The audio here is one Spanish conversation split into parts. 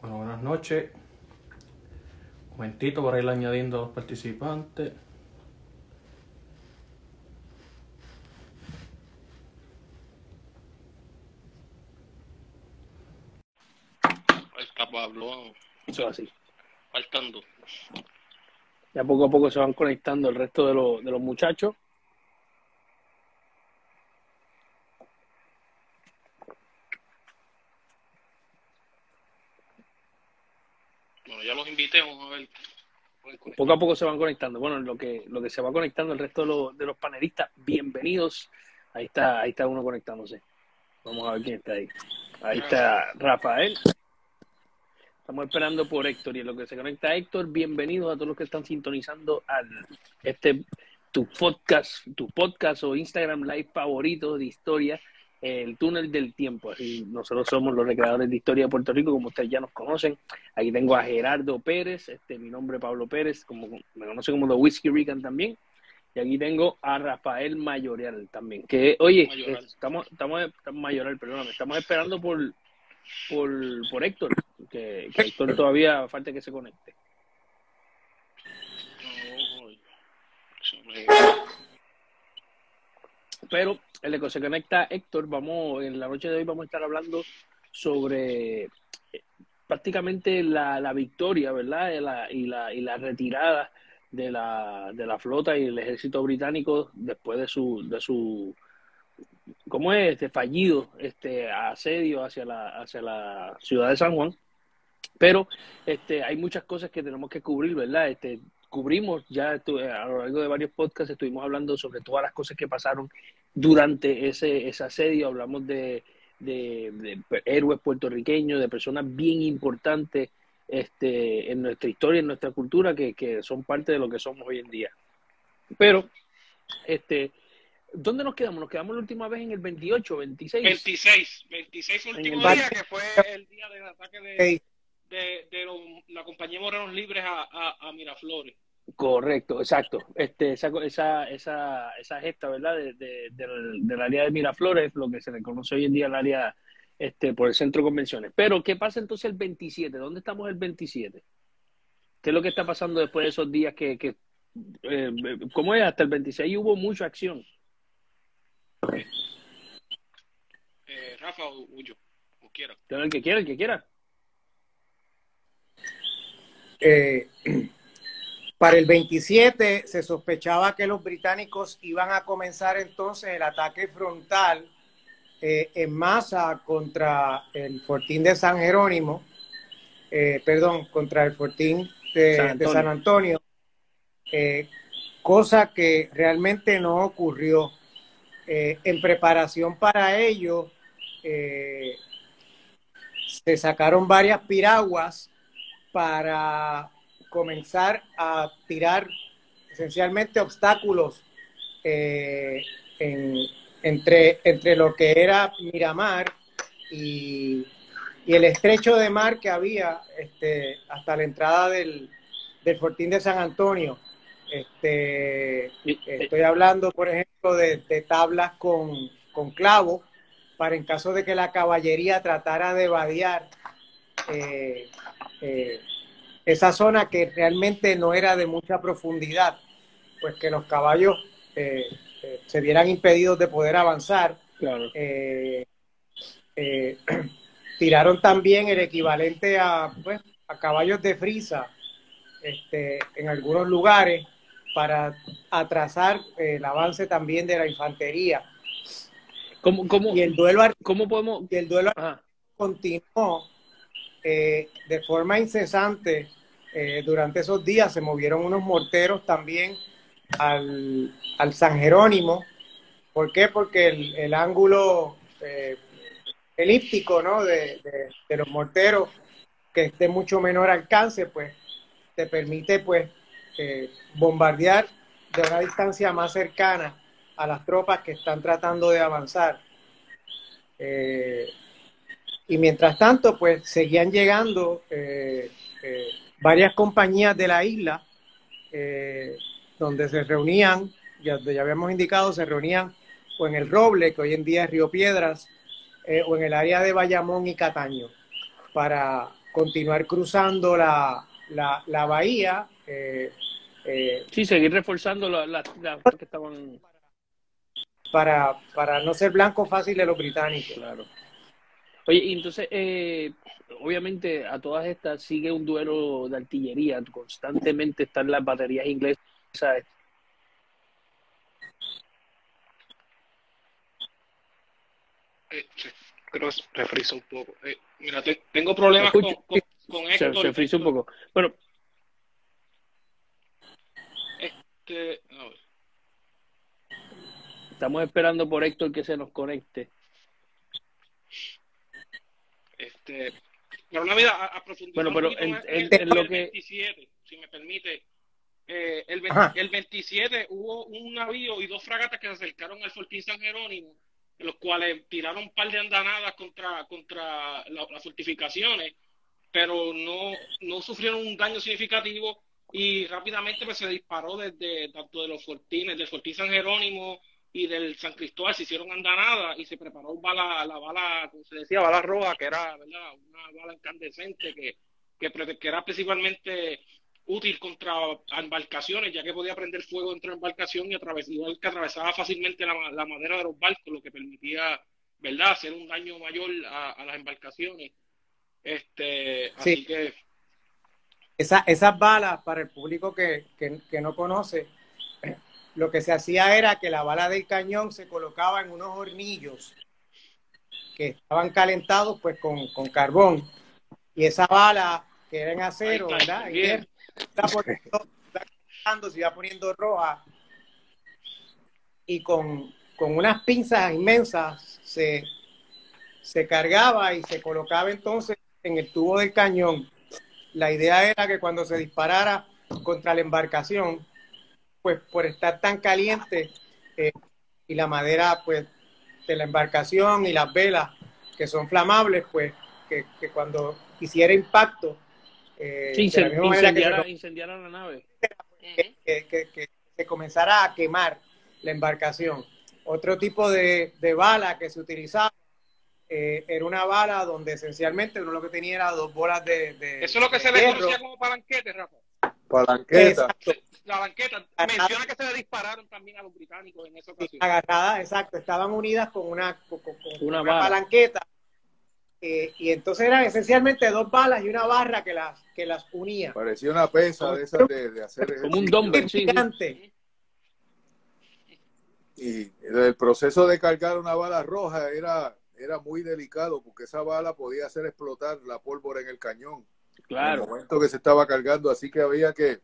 Bueno, buenas noches. Un momentito para ir añadiendo a los participantes. Ahí está Pablo, Eso es así. faltando. Ya poco a poco se van conectando el resto de, los- de los muchachos. Bueno, ya los invité, vamos a ver. Poco a poco se van conectando. Bueno, lo que, lo que se va conectando el resto de los, de los panelistas, bienvenidos. Ahí está, ahí está uno conectándose. Vamos a ver quién está ahí. Ahí está Rafael. Estamos esperando por Héctor y en lo que se conecta Héctor, bienvenidos a todos los que están sintonizando al este tu podcast, tu podcast o Instagram live favorito de historia, el túnel del tiempo. Así nosotros somos los recreadores de historia de Puerto Rico, como ustedes ya nos conocen. Aquí tengo a Gerardo Pérez, este mi nombre es Pablo Pérez, como me conocen como The Whiskey Rican también. Y aquí tengo a Rafael Mayoral también. Que, oye, Mayoral. estamos, estamos, estamos Mayoral, perdóname, estamos esperando por, por, por Héctor, que, que Héctor todavía falta que se conecte. Pero lo que se conecta Héctor, vamos, en la noche de hoy vamos a estar hablando sobre eh, prácticamente la, la victoria, ¿verdad? Y la, y la, retirada de la, de la flota y el ejército británico después de su, de su ¿cómo es? Este fallido este asedio hacia la, hacia la ciudad de San Juan. Pero este, hay muchas cosas que tenemos que cubrir, ¿verdad? Este, cubrimos ya a lo largo de varios podcasts, estuvimos hablando sobre todas las cosas que pasaron durante ese, ese asedio, hablamos de, de, de héroes puertorriqueños, de personas bien importantes este, en nuestra historia, en nuestra cultura, que, que son parte de lo que somos hoy en día. Pero, este, ¿dónde nos quedamos? Nos quedamos la última vez en el 28, 26. 26, 26 En último día, que fue el día del ataque de, de, de los- la compañía Morenos Libres a, a, a Miraflores. Correcto, exacto. Este, esa, esa, esa, esa gesta, ¿verdad? De, de- del, del área de Miraflores, lo que se le conoce hoy en día el área este, por el centro de convenciones. Pero, ¿qué pasa entonces el 27? ¿Dónde estamos el 27? ¿Qué es lo que está pasando después de esos días que, que eh, ¿cómo es? Hasta el 26 hubo mucha acción. Eh, Rafa o Ullo, como quiera. El que quiera, el que quiera. Eh, para el 27 se sospechaba que los británicos iban a comenzar entonces el ataque frontal eh, en masa contra el fortín de San Jerónimo, eh, perdón, contra el fortín de San de Antonio. San Antonio, eh, cosa que realmente no ocurrió. En preparación para ello, se sacaron varias piraguas para comenzar a tirar esencialmente obstáculos eh, en- entre, entre lo que era Miramar y, y el estrecho de mar que había este, hasta la entrada del, del Fortín de San Antonio. Este, estoy hablando, por ejemplo, de, de tablas con, con clavos para en caso de que la caballería tratara de vadear eh, eh, esa zona que realmente no era de mucha profundidad, pues que los caballos eh, eh, se vieran impedidos de poder avanzar. Claro. Eh, tiraron también el equivalente a, pues, a caballos de frisa este, en algunos lugares para atrasar el avance también de la infantería. ¿Cómo, cómo, Y el duelo, cómo podemos...? y el duelo Ajá. continuó eh, de forma incesante eh, durante esos días. Se movieron unos morteros también al, al San Jerónimo. ¿Por qué? Porque el, el ángulo eh, elíptico ¿no? de, de- los morteros, que es de mucho menor alcance, pues te permite pues bombardear de una distancia más cercana a las tropas que están tratando de avanzar. Y mientras tanto, pues seguían llegando eh, eh, varias compañías de la isla, eh, donde se reunían, ya, ya habíamos indicado, se reunían o en el Roble, que hoy en día es Río Piedras, o en el área de Bayamón y Cataño, para, continuar cruzando la, la, la bahía. Eh, eh, sí, seguir reforzando las la, que estaban. Para, para no ser blanco fácil de los británicos. Claro. Oye, y entonces, eh, obviamente a todas estas sigue un duelo de artillería, constantemente están las baterías inglesas. Eh, creo que se frisa un poco. Eh, mira, te, tengo problemas con, con, con Héctor. Se, se frisa un poco. Bueno. Este, a ver. Estamos esperando por Héctor que se nos conecte. Este, pero una vida a, a profundizar bueno, pero en, en, en, en lo el que 27, si me permite. Eh, el, 20, el, 27 hubo un navío y dos fragatas que se acercaron al Fortín San Jerónimo, en los cuales tiraron un par de andanadas contra, contra la, las fortificaciones, pero no, no sufrieron un daño significativo y rápidamente pues, se disparó desde tanto de los fortines, del Fortín San Jerónimo y del San Cristóbal se hicieron andanadas y se preparó bala, la bala, como se decía, bala roja, que era ¿verdad? una bala incandescente que, que, que, era principalmente útil contra embarcaciones, ya que podía prender fuego dentro de la embarcación y através, igual que atravesaba fácilmente la, la, madera de los barcos, lo que permitía ¿verdad? hacer un daño mayor a, a las embarcaciones. Este, sí. Así que... Esa, esas balas, para el público que, que, que no conoce, lo que se hacía era que la bala del cañón se colocaba en unos hornillos que estaban calentados pues con, con carbón y esa bala que era en acero, ¿verdad? Y está poniendo, está se iba poniendo roja y con, con unas pinzas inmensas se, se cargaba y se colocaba entonces en el tubo del cañón. La idea era que cuando se disparara contra la embarcación, pues por estar tan caliente eh, y la madera pues de la embarcación y las velas que son flamables pues que, que cuando hiciera impacto eh, sí, se, incendiara, se, incendiara, la nave. Que, que, que, se comenzara a quemar la embarcación. Otro tipo de, de bala que se utilizaba eh, era una bala donde esencialmente uno lo que tenía era dos bolas de, de eso es lo que se le conocía como palanquete Rafa. Palanqueta. Exacto la banqueta. Menciona que se le dispararon también a los británicos en esa ocasión. Agarradas, exacto. Estaban unidas con una, con, con una, una palanqueta. Eh, y entonces eran esencialmente dos balas y una barra que las, que las unía. Parecía una pesa de esas de, de hacer. Como un dumbbell gigante. Y el proceso de cargar una bala roja era, era muy delicado porque esa bala podía hacer explotar la pólvora en el cañón. Claro. En el momento que se estaba cargando, así que había que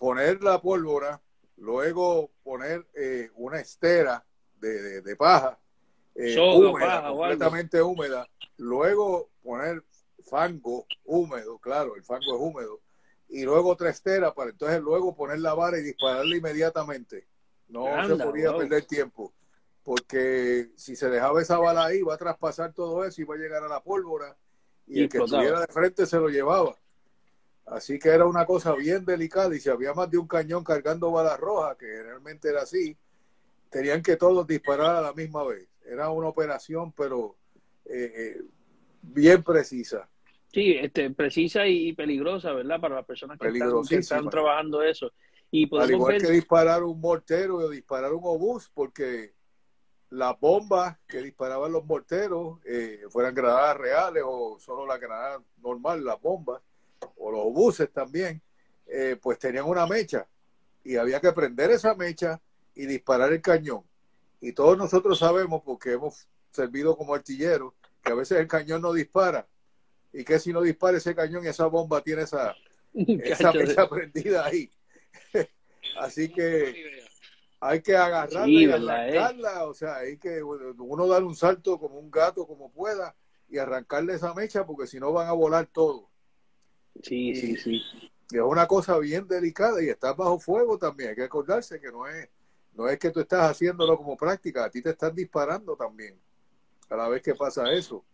poner la pólvora, luego poner eh, una estera de, de, de paja, eh, húmeda, paja, completamente húmeda, luego poner fango húmedo, claro, el fango es húmedo, y luego otra estera para entonces luego poner la vara y dispararla inmediatamente. No Anda, se podía wow. perder tiempo, porque si se dejaba esa bala ahí, va a traspasar todo eso y va a llegar a la pólvora, y, Y el que explotaba. estuviera de frente se lo llevaba. Así que era una cosa bien delicada y si había más de un cañón cargando balas rojas, que generalmente era así, tenían que todos disparar a la misma vez. Era una operación, pero eh, eh, bien precisa. Sí, este, precisa y peligrosa, ¿verdad? Para las personas que están, que Peligrosísima. están trabajando eso. Y Al igual ver, que disparar un mortero o disparar un obús, porque las bombas que disparaban los morteros, eh, fueran granadas reales o solo la granada normal, las bombas, o los obuses también, eh, pues tenían una mecha y había que prender esa mecha y disparar el cañón. Y todos nosotros sabemos, porque hemos servido como artilleros, que a veces el cañón no dispara. Y que si no dispara ese cañón, esa bomba tiene esa, esa mecha prendida ahí. Así que hay que agarrarla Sí, y ¿verdad, eh? arrancarla. O sea, hay que uno dar un salto como un gato, como pueda, y arrancarle esa mecha, porque si no van a volar todo. Sí, sí, sí. Y es una cosa bien delicada y estás bajo fuego también. Hay que acordarse que no es, no es que tú estás haciéndolo como práctica, a ti te están disparando también a la vez que pasa eso.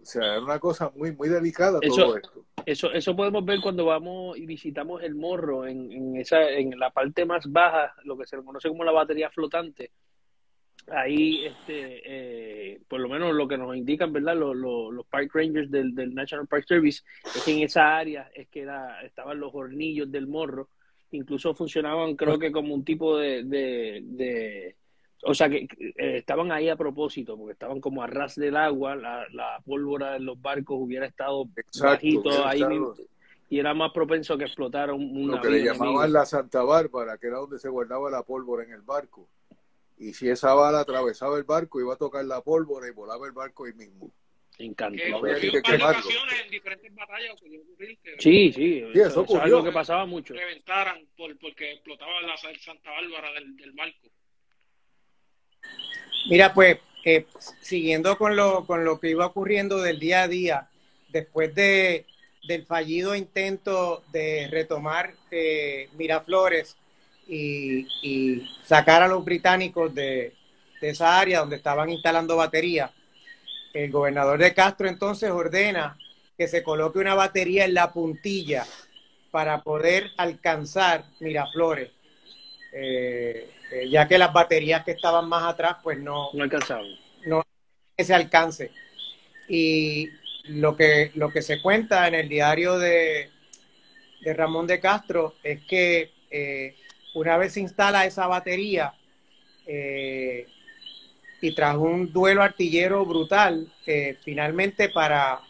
O sea, es una cosa muy, muy delicada Eso- todo esto. Eso, eso podemos ver cuando vamos y visitamos el morro en, en esa, en la parte más baja, lo que se conoce como la batería flotante. Ahí, este, eh, por lo menos lo que nos indican, ¿verdad? Los, los, los Park Rangers del, del, National Park Service, es que en esa área es que era, estaban los hornillos del morro, incluso funcionaban, creo que como un tipo de, de, de o sea, que eh, estaban ahí a propósito, porque estaban como a ras del agua, la, la pólvora en los barcos hubiera estado Exacto, bajito ahí mismo, y era más propenso que explotara un, Lo que le enemigo. llamaban la Santa Bárbara, que era donde se guardaba la pólvora en el barco. Y si esa bala atravesaba el barco, iba a tocar la pólvora y volaba el barco ahí mismo. Encantó. Que ocurrió que ocasiones en diferentes batallas ocurrió ocurrir que Sí, sí, Sí, eso eso, eso es ocurrió. algo que pasaba mucho. reventaran por, porque explotaba la Santa Bárbara del, del barco. Mira, pues, eh, siguiendo con lo, con lo que iba ocurriendo del día a día, después de, del fallido intento de retomar eh, Miraflores y, y sacar a los británicos de, de esa área donde estaban instalando baterías, el gobernador de Castro entonces ordena que se coloque una batería en la puntilla para poder alcanzar Miraflores, eh, eh, ya que las baterías que estaban más atrás pues no, No alcanzaban. no ese alcance. Y lo que, lo que se cuenta en el diario de, de Ramón de Castro es que eh, una vez se instala esa batería eh, y tras un duelo artillero brutal, eh, finalmente para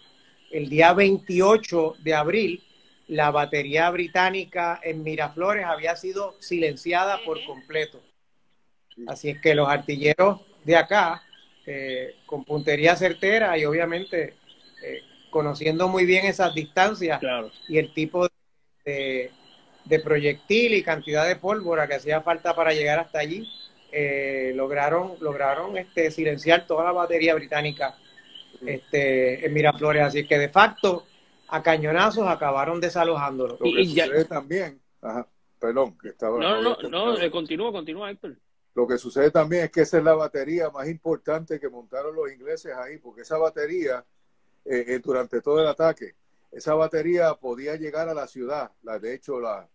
el día 28 de abril, la batería británica en Miraflores había sido silenciada por completo. Así es que los artilleros de acá, eh, con puntería certera y obviamente eh, conociendo muy bien esas distancias Claro. y el tipo de, de proyectil y cantidad de pólvora que hacía falta para llegar hasta allí, eh, lograron, lograron este, silenciar toda la batería británica este, en Miraflores. Así que de facto, a cañonazos acabaron desalojándolo. Lo que y ya- sucede también, ajá, perdón, que estaba. No, no, no, cortado. eh, continúa, continúa, Héctor. Lo que sucede también es que esa es la batería más importante que montaron los ingleses ahí, porque esa batería, eh, eh, durante todo el ataque, esa batería podía llegar a la ciudad. La, de hecho, la,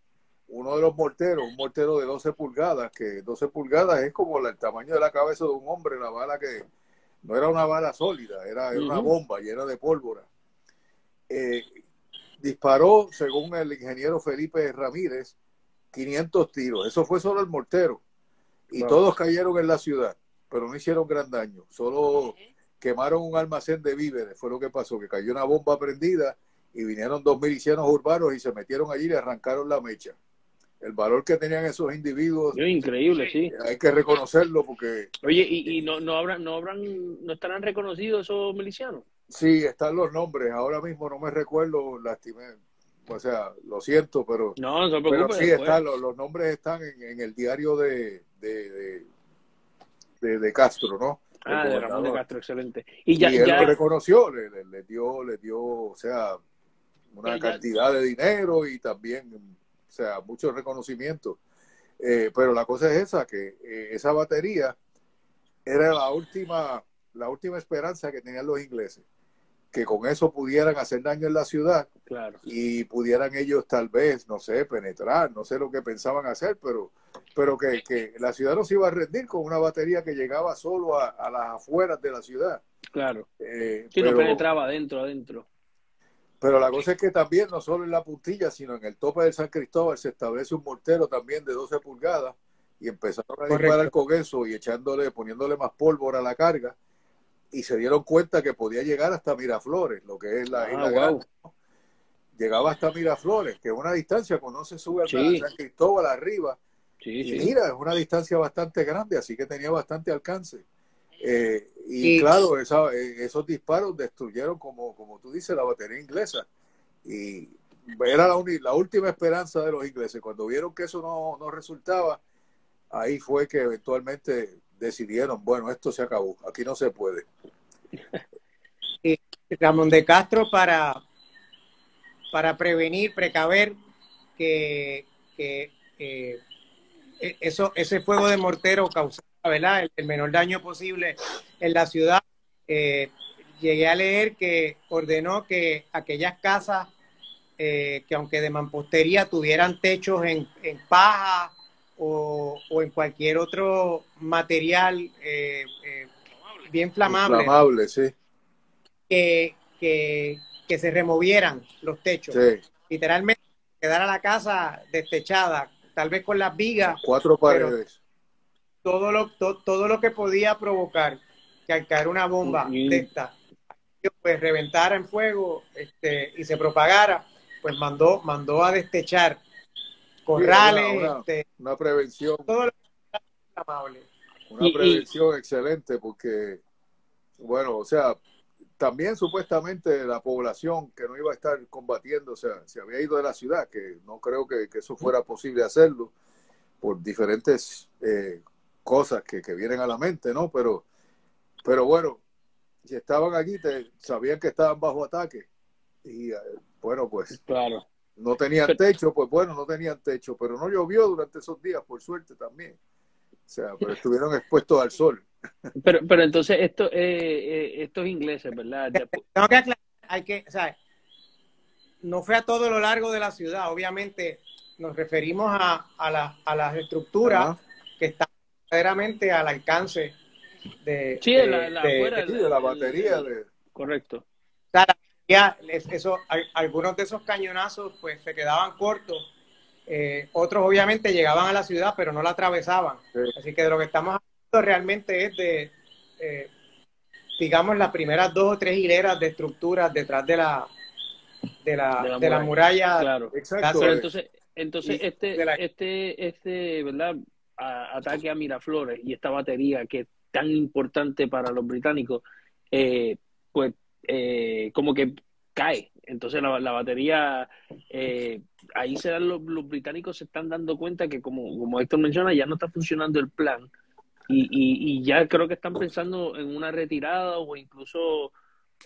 uno de los morteros, un mortero de 12 pulgadas, que 12 pulgadas es como la- el tamaño de la cabeza de un hombre, la bala que no era una bala sólida, era, era una bomba llena de pólvora. Eh, disparó, según el ingeniero Felipe Ramírez, 500 tiros. Eso fue solo el mortero. Y todos cayeron en la ciudad, pero no hicieron gran daño. Solo quemaron un almacén de víveres. Fue lo que pasó, que cayó una bomba prendida y vinieron dos milicianos urbanos y se metieron allí y le arrancaron la mecha. El valor que tenían esos individuos Es increíble, sí. hay que reconocerlo porque Oye, ¿y, y no, no habrán, no habrán, no estarán reconocidos esos milicianos? sí, están los nombres. Ahora mismo no me recuerdo, lastimé. O sea, lo siento, pero No, no se Pero sí, están, los, los nombres están en, en el diario de, de, de, de- de Castro, ¿no? Ah, de Ramón de. Castro, excelente. Y ya, y él ya, lo reconoció, le, le- le dio, le dio, o sea, una cantidad de dinero y también, o sea, mucho reconocimiento. Eh, pero la cosa es esa, que eh, esa batería era la última, la última esperanza que tenían los ingleses, que con eso pudieran hacer daño en la ciudad claro. y pudieran ellos tal vez, no sé, penetrar, no sé lo que pensaban hacer, pero, pero que, que la ciudad no se iba a rendir con una batería que llegaba solo a, a las afueras de la ciudad. Claro. Eh, Sí, no penetraba adentro, adentro. Pero la cosa es que también, no solo en la puntilla, sino en el tope del San Cristóbal se establece un mortero también de 12 pulgadas y empezaron a Correcto. disparar con eso y echándole, poniéndole más pólvora a la carga y se dieron cuenta que podía llegar hasta Miraflores, lo que es la Ah, isla wow. grande. Llegaba hasta Miraflores, que es una distancia cuando no se sube Sí. San Cristóbal arriba. Sí, Y sí. mira, es una distancia bastante grande, así que tenía bastante alcance. Eh, y Y- claro, esa- eh, esos disparos destruyeron, como, como tú dices, la batería inglesa. Y era la, última esperanza de los ingleses. Cuando vieron que eso no, no resultaba, ahí fue que eventualmente decidieron, bueno, esto se acabó, aquí no se puede. Ramón de Castro para, para prevenir, precaver que, que, eh, e- eso, ese fuego de mortero causara ¿verdad? El, el menor daño posible en la ciudad. Eh, llegué a leer que ordenó que aquellas casas eh, que aunque de mampostería tuvieran techos en, en paja o, o en cualquier otro material eh, eh, bien flamable, Inflamable, sí. que, que, que se removieran los techos. sí. Literalmente quedara la casa destechada, tal vez con las vigas, Cuatro paredes. Todo lo, to- todo lo que podía provocar que al caer una bomba de esta, pues reventara en fuego este, y se propagara, pues mandó, mandó a destechar corrales, Sí, una- una- este, Una prevención, todo lo que una Y- y- prevención excelente porque, bueno, o sea, también supuestamente la población que no iba a estar combatiendo, o sea, se había ido de la ciudad, que no creo que, que eso fuera posible hacerlo por diferentes eh, cosas que, que vienen a la mente, ¿no? Pero, pero bueno, si estaban aquí, te, sabían que estaban bajo ataque y, eh, bueno, pues Claro. no tenían techo, pues bueno, no tenían techo, pero no llovió durante esos días, por suerte también. O sea, pero estuvieron expuestos al sol. Pero, pero entonces esto, eh, eh, estos ingleses, ¿verdad? Tengo que aclarar, hay que, o sea, no fue a todo lo largo de la ciudad, obviamente nos referimos a, a, la- a las estructuras verdaderamente al alcance de, Sí, de- la- la de- afuera, Sí, de la batería de, Correcto. ya es- eso, al- algunos de esos cañonazos pues se quedaban cortos, eh, otros obviamente llegaban a la ciudad pero no la atravesaban. Sí. Así que de lo que estamos hablando realmente es de, eh, digamos, las primeras dos o tres hileras de estructuras detrás de la, de la, De la de la muralla. Claro. Exacto. Pero entonces, entonces este, la- este, este, ¿verdad? Ataque a Miraflores y esta batería que es tan importante para los británicos, eh, pues eh, como que cae. Entonces la, batería, eh, ahí se dan los, británicos se están dando cuenta que como, como Héctor menciona, ya no está funcionando el plan. Y, y, ya creo que están pensando en una retirada o incluso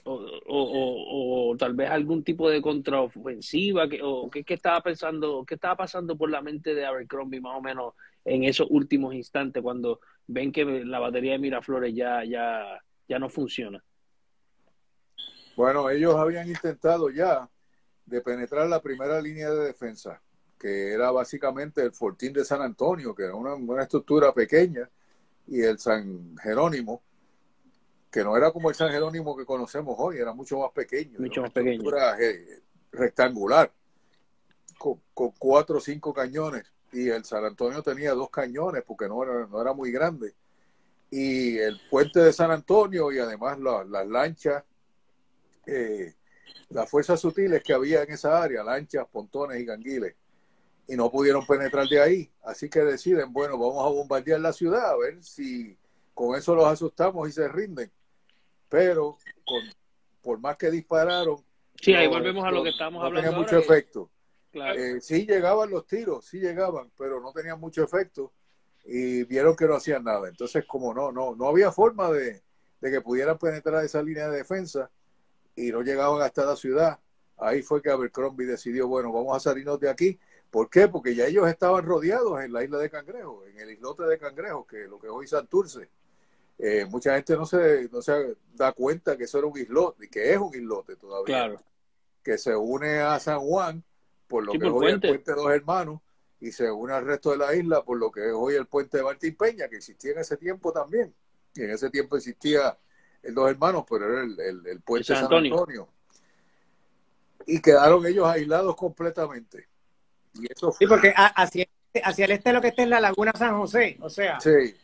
o, o, tal vez algún tipo de contraofensiva que, o qué estaba pensando qué estaba pasando por la mente de Abercrombie más o menos en esos últimos instantes cuando ven que la batería de Miraflores ya ya ya no funciona Bueno, ellos habían intentado ya de penetrar la primera línea de defensa, que era básicamente el Fortín de San Antonio, que era una, una estructura pequeña, y el San Jerónimo, que no era como el San Jerónimo que conocemos hoy, era mucho más pequeño. Mucho más pequeño. estructura, eh, rectangular, con, con cuatro o cinco cañones, y el San Antonio tenía dos cañones porque no era, no era muy grande. Y el puente de San Antonio y además la- las lanchas eh, las fuerzas sutiles que había en esa área, lanchas, pontones y ganguiles, y no pudieron penetrar de ahí. Así que deciden, bueno, vamos a bombardear la ciudad, a ver si con eso los asustamos y se rinden. Pero con, por más que dispararon, sí ahí volvemos a lo que estábamos no hablando tenía mucho efecto. Claro. Eh, sí llegaban los tiros, sí llegaban, pero no tenían mucho efecto y vieron que no hacían nada. Entonces, como no, no, no había forma de, de que pudieran penetrar esa línea de defensa y no llegaban hasta la ciudad, ahí fue que Abercrombie decidió, bueno, vamos a salirnos de aquí. ¿Por qué? Porque ya ellos estaban rodeados en la isla de Cangrejo, en el islote de Cangrejo, que es lo que es hoy Santurce. Eh, mucha gente no se, no se da cuenta que eso era un islote, y que es un islote todavía claro que se une a San Juan por lo Sí, que es por hoy puente. el puente de Dos Hermanos y se une al resto de la isla por lo que es hoy el puente de Martín Peña, que existía en ese tiempo también. Y en ese tiempo existía el Dos Hermanos, pero era el, el- el puente San de San Antonio. Antonio. Y quedaron ellos aislados completamente. Y eso Sí, fue, porque a- hacia, hacia el este lo que está es la laguna San José, o sea, sí,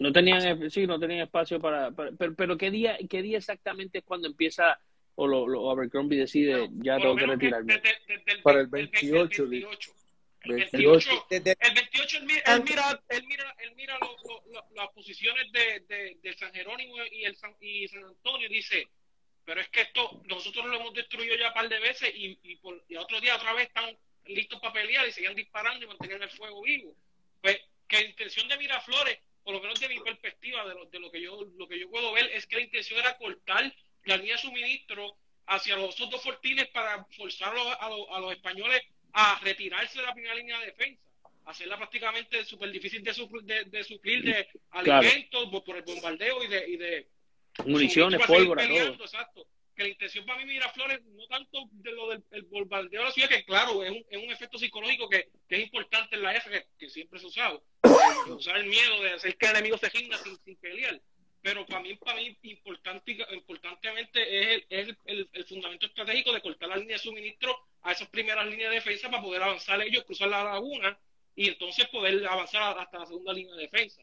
no tenían sí no tenían espacio para, para- pero, pero qué día qué día exactamente es cuando empieza o lo, lo Abercrombie decide ya tengo que retirarme desde- desde el- Para el el 28, El 28. El 28. 28, desde, el 28 él mira, él mira, él mira, él mira lo- lo- lo- las posiciones de, de, de San Jerónimo y, el San, y San Antonio y dice, pero es que esto nosotros lo hemos destruido ya un par de veces y, y, por, y otro día otra vez están listos para pelear y seguían disparando y mantenían el fuego vivo. Pues que la intención de Miraflores, por lo menos de mi perspectiva, de lo, de lo que yo lo que yo puedo ver, es que la intención era cortar la línea de suministro hacia los otros dos fortines para forzar a los, a los- a los españoles a retirarse de la primera línea de defensa, hacerla prácticamente súper difícil de, supl- de, de suplir de alimentos por, por el bombardeo y de, y de municiones pólvora peleando, todo exacto. que la intención para mí Miraflores no tanto de lo del el bombardeo de la ciudad, que claro, es un, es un efecto psicológico que, que, es importante en la F, que, siempre se ha usado, usar el miedo de hacer que el enemigo se ginda sin, sin pelear. Pero para mí, para mí importante, importantemente es, el, es el, el, fundamento estratégico de cortar la línea de suministro a esas primeras líneas de defensa para poder avanzar ellos, cruzar la laguna y entonces poder avanzar hasta la segunda línea de defensa.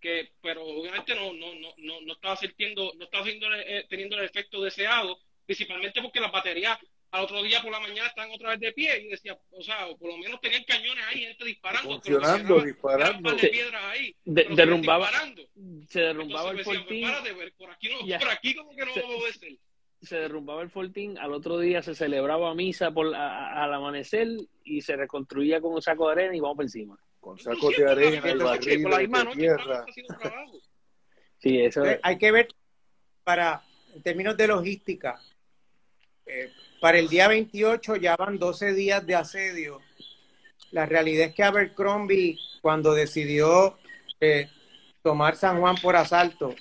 Que pero obviamente no no no no, no estaba sintiendo no estaba haciendo, eh, teniendo el efecto deseado principalmente porque las baterías al otro día por la mañana están otra vez de pie y decía o sea por lo menos tenían cañones ahí gente disparando funcionando pero disparando. un par de piedras ahí de, derrumbaba. disparando. Se derrumbaba Entonces, el fortín pues, por aquí no Ya. por aquí como que no Se- va a ser se derrumbaba el fortín al otro día se celebraba misa por a- a- al amanecer y se reconstruía con un saco de arena y vamos por encima con sacos de arena y barriles por la misma de noche tierra estaban haciendo trabajo. sí eso Entonces, hay que ver para, en términos de logística, eh, para el día 28 ya van 12 días de asedio. La realidad es que Abercrombie, cuando decidió eh, tomar San Juan por asalto,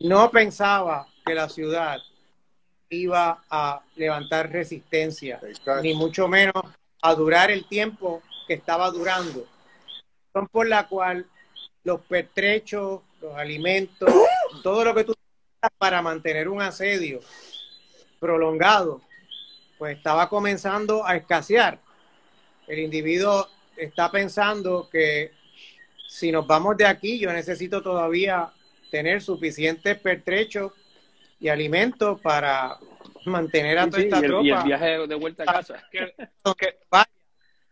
no pensaba que la ciudad iba a levantar resistencia, Exacto. ni mucho menos a durar el tiempo que estaba durando. Razón por la cual los pertrechos, los alimentos, todo lo que tú para mantener un asedio prolongado, pues estaba comenzando a escasear. El individuo está pensando que si nos vamos de aquí, yo necesito todavía tener suficientes pertrechos y alimentos para mantener a toda sí, esta y, el, y el tropa. viaje de vuelta a casa.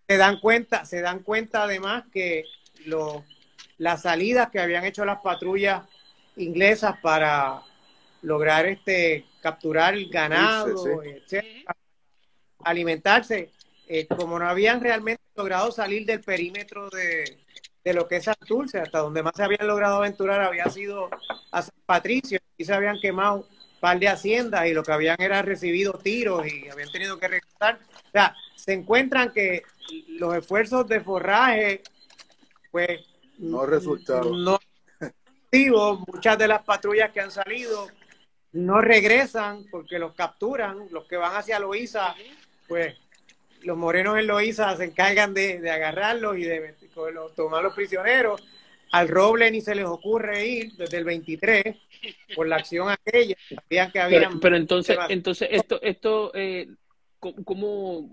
Se dan cuenta, se dan cuenta además que lo- las salidas que habían hecho las patrullas inglesas para lograr este capturar el ganado, Sí, etcétera, alimentarse, eh, como no habían realmente logrado salir del perímetro de, de lo que es Santurce, hasta donde más se habían logrado aventurar había sido a San Patricio, y se habían quemado un par de haciendas y lo que habían era recibido tiros y habían tenido que regresar. O sea, se encuentran que los esfuerzos de forraje, pues, No resultaron. No muchas de las patrullas que han salido no regresan porque los capturan, los que van hacia Loíza, pues los morenos en Loíza se encargan de, de agarrarlos y de cogerlos- tomar los prisioneros. Al Roble ni se les ocurre ir desde el 23 por la acción aquella. Sabían que pero, habían pero entonces temas. entonces esto esto eh, como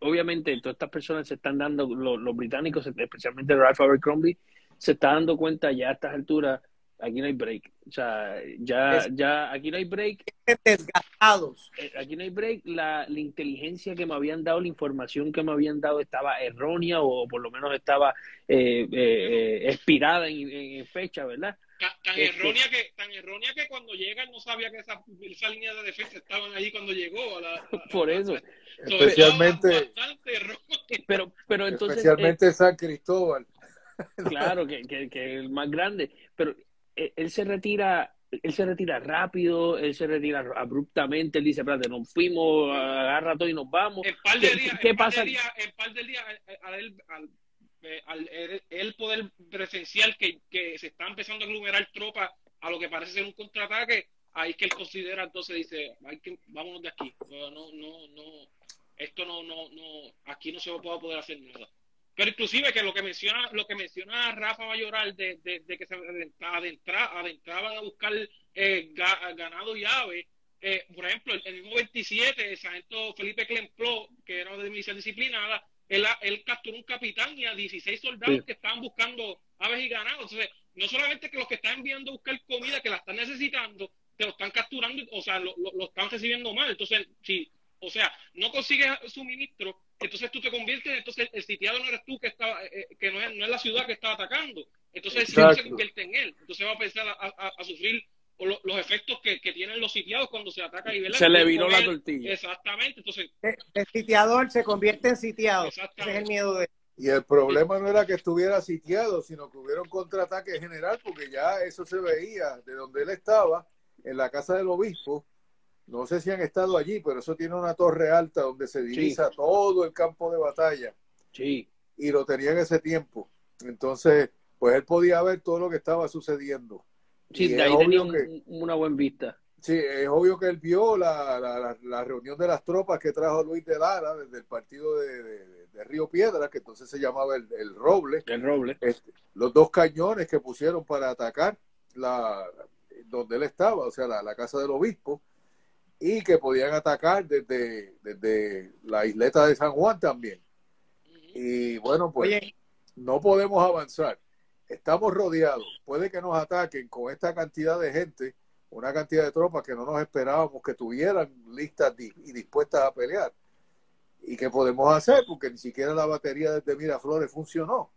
obviamente todas estas personas se están dando los, los británicos especialmente Ralph Abercrombie se está dando cuenta ya a estas alturas aquí no hay break o sea ya Es- ya aquí no hay break desgastados. eh, aquí no hay break, la, la inteligencia que me habían dado, la información que me habían dado estaba errónea o por lo menos estaba eh, eh, eh, expirada en, en fecha, ¿verdad? Tan, tan Este- errónea que tan errónea que cuando llega él no sabía que esa, esa línea de defensa estaban allí cuando llegó a la, a- Por eso. So, Especialmente. Pero, pero entonces, especialmente San Cristóbal. claro, que, que, que el más grande, pero él se retira, él se retira rápido, él se retira abruptamente, él dice, espérate, nos fuimos, agarra todo y nos vamos. en par de ¿Qué- días, qué en par pasa? de días, en par de días, eh, al, él- al, eh, al él poder presenciar que, que se está empezando a aglomerar tropas a lo que parece ser un contraataque, ahí es que él considera entonces dice, hay que, vámonos de aquí, no, no, no, esto no, no, no, aquí no se va a poder hacer nada. Pero inclusive que lo que menciona, lo que menciona Rafa Mayoral de, de, de que se adentra, adentra- adentraban a buscar eh, ga- ganado y aves, eh, por ejemplo, el, el mismo 27, el sargento Felipe Clempló, que era de milicia disciplinada, él, él capturó un capitán y a 16 soldados Sí. que estaban buscando aves y ganado. Entonces, no solamente que los que están enviando a buscar comida, que la están necesitando, te lo están capturando, o sea, lo, lo, lo están recibiendo mal. Entonces, si, o sea, no consigues suministro, entonces tú te conviertes, entonces el sitiado no eres tú que está, eh, que no es, no es la ciudad que está atacando. Entonces el sitiado se convierte en él. Entonces va a empezar a, a- a sufrir o lo- los efectos que, que tienen los sitiados cuando se ataca y ¿verdad? Se le viró la tortilla. Exactamente. Entonces, El, el sitiador se convierte en sitiado. Ese es Exactamente. el miedo de Y el problema no era que estuviera sitiado, sino que hubiera un contraataque general, porque ya eso se veía de donde él estaba, en la casa del obispo. No sé si han estado allí, pero eso tiene una torre alta donde se divisa todo el campo de batalla. Sí. Y lo tenía en ese tiempo. Entonces, pues él podía ver todo lo que estaba sucediendo. Sí, Y de ahí tenía un- una buena vista. Sí, es obvio que él vio la, la, la, reunión de las tropas que trajo Luis de Lara desde el partido de, de, de Río Piedra, que entonces se llamaba el, el Roble. El Roble. Este, los dos cañones que pusieron para atacar la donde él estaba, o sea, la, la casa del obispo, y que podían atacar desde, desde la isleta de San Juan también. Y bueno, pues Oye, no podemos avanzar. Estamos rodeados. Puede que nos ataquen con esta cantidad de gente, una cantidad de tropas que no nos esperábamos que tuvieran listas y dispuestas a pelear. ¿Y qué podemos hacer? Porque ni siquiera la batería desde Miraflores funcionó.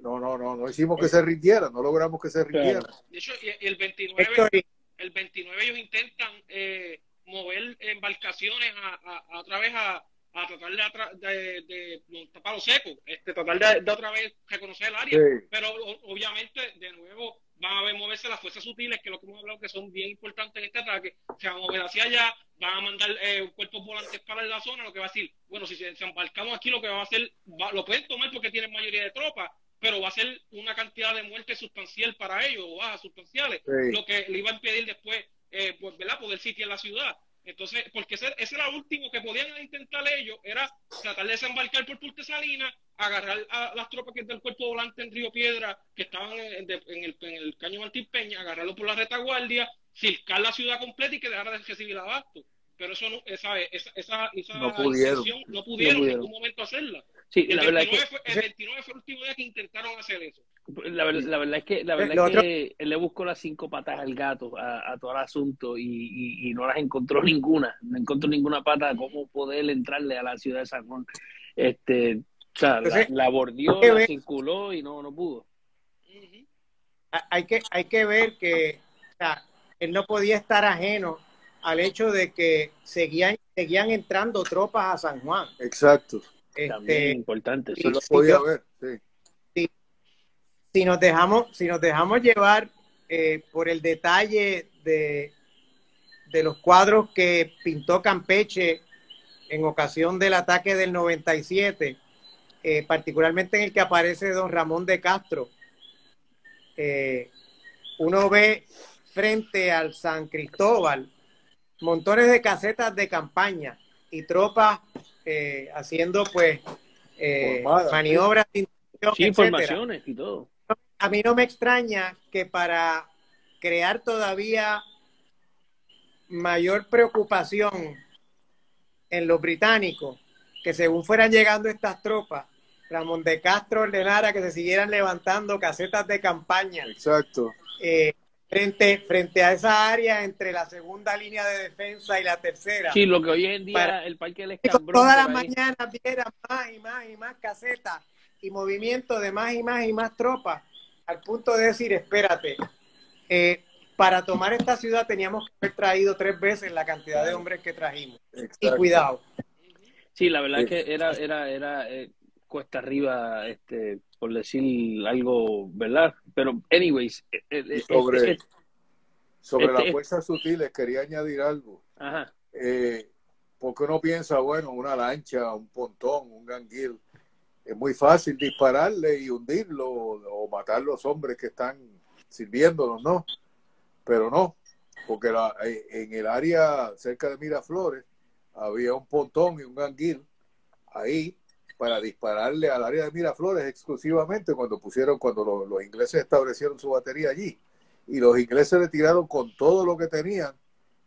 No, no, no, no hicimos que se rindieran, no logramos que se rindieran. De hecho, el 29, Héctor, y- el 29 ellos intentan eh, mover embarcaciones a, a, a otra vez a, a tratar de, atra- de, de montar palo seco, este, tratar de, de otra vez reconocer el área. Sí. Pero o- obviamente, de nuevo, van a ver moverse las fuerzas sutiles, que es lo que hemos hablado que son bien importantes en este ataque. Se van a mover hacia allá, van a mandar eh, cuerpos volantes para la zona, lo que va a decir, bueno, si se, se embarcamos aquí, lo que va a hacer, va- lo pueden tomar porque tienen mayoría de tropas, pero va a ser una cantidad de muertes sustancial para ellos, o bajas sustanciales, Sí. lo que le iba a impedir después, eh, pues, ¿verdad?, poder sitiar la ciudad. Entonces, porque ese, ese era lo último que podían intentar ellos, era tratar de desembarcar por Puerto Salina, agarrar a las tropas que del cuerpo volante en Río Piedra, que estaban en, de- en el, en el caño Martín Peña, agarrarlo por la retaguardia, circar la ciudad completa y que dejara de recibir abasto. Pero eso no, esa, esa, esa, esa No pudieron. no pudieron No en ningún momento hacerla. Sí, El la verdad es 29, que fue, el 29 fue el último día que intentaron hacer eso. La, ver- la verdad es que la verdad Lo es que él le buscó las cinco patas al gato a, a todo el asunto y, y- y no las encontró ninguna, no encontró ninguna pata de cómo poder entrarle a la ciudad de San Juan. Este, o sea, la, Entonces, la que la ver- circuló y no, no pudo. Hay que, hay que ver que o sea, él no podía estar ajeno al hecho de que seguían, seguían entrando tropas a San Juan. Exacto. También Este, importante. Eso sí. lo sí, podía yo- ver, sí. Si nos dejamos, si nos dejamos llevar eh, por el detalle de, de los cuadros que pintó Campeche en ocasión del ataque del 97, eh, particularmente en el que aparece don Ramón de Castro, eh, uno ve frente al San Cristóbal montones de casetas de campaña y tropas eh, haciendo pues eh, maniobras de Sí, informaciones y todo. A mí no me extraña que para crear todavía mayor preocupación en los británicos, que según fueran llegando estas tropas, Ramón de Castro ordenara que se siguieran levantando casetas de campaña Exacto. eh, frente, frente a esa área entre la segunda línea de defensa y la tercera. Sí, lo que hoy en día Para- el Parque del Escambrón. todas las mañanas viera más y más y más casetas y movimiento de más y más y más tropas, al punto de decir, espérate, eh, para tomar esta ciudad teníamos que haber traído tres veces la cantidad de hombres que trajimos. Y cuidado. Sí, la verdad Sí. es que era, era, era eh, cuesta arriba, este, por decir algo, ¿verdad? Pero, anyways, eh, eh, sobre- Sobre Este- las fuerzas sutiles quería añadir algo. ajá, Eh, porque uno piensa, bueno, una lancha, un pontón, un ganguil, es muy fácil dispararle y hundirlo o, matar los hombres que están sirviéndolos, ¿no? Pero no, porque la- eh, en el área cerca de Miraflores había un pontón y un ganguil ahí para dispararle al área de Miraflores exclusivamente cuando pusieron, cuando lo- los ingleses establecieron su batería allí. Y los ingleses le tiraron con todo lo que tenían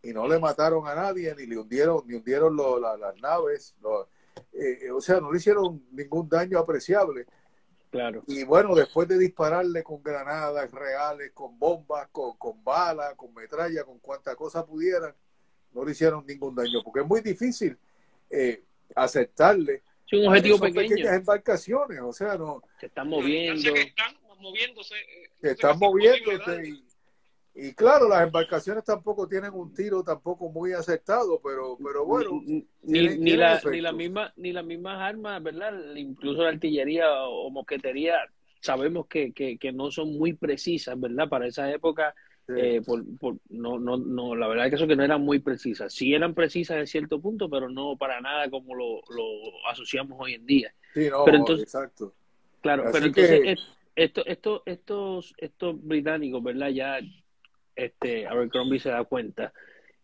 y no le mataron a nadie, ni le hundieron, ni hundieron lo- la- las naves, lo- eh, o sea, no le hicieron ningún daño apreciable. claro. Y bueno, después de dispararle con granadas reales, con bombas, con, con balas, con metralla, con cuanta cosa pudieran, no le hicieron ningún daño, porque es muy difícil eh, aceptarle Sí, un objetivo pequeño. pequeñas embarcaciones, o sea, no, Se están Yo moviendo. que están moviéndose. eh, sé están es y, y claro, las embarcaciones tampoco tienen un tiro tampoco muy acertado, pero, pero bueno, ni, tiene- ni, la, ni, la misma, ni las mismas armas, ¿verdad? Incluso la artillería o mosquetería, sabemos que, que, que no son muy precisas, ¿verdad? Para esa época, sí, eh, por, por, no, no, no, la verdad es que eso que no eran muy precisas. Sí eran precisas en cierto punto, pero no para nada como lo, lo asociamos hoy en día. sí, no, pero entonces- exacto. Claro, Así pero entonces que- es- esto, esto, estos, estos británicos, ¿verdad? Ya este Abercrombie se da cuenta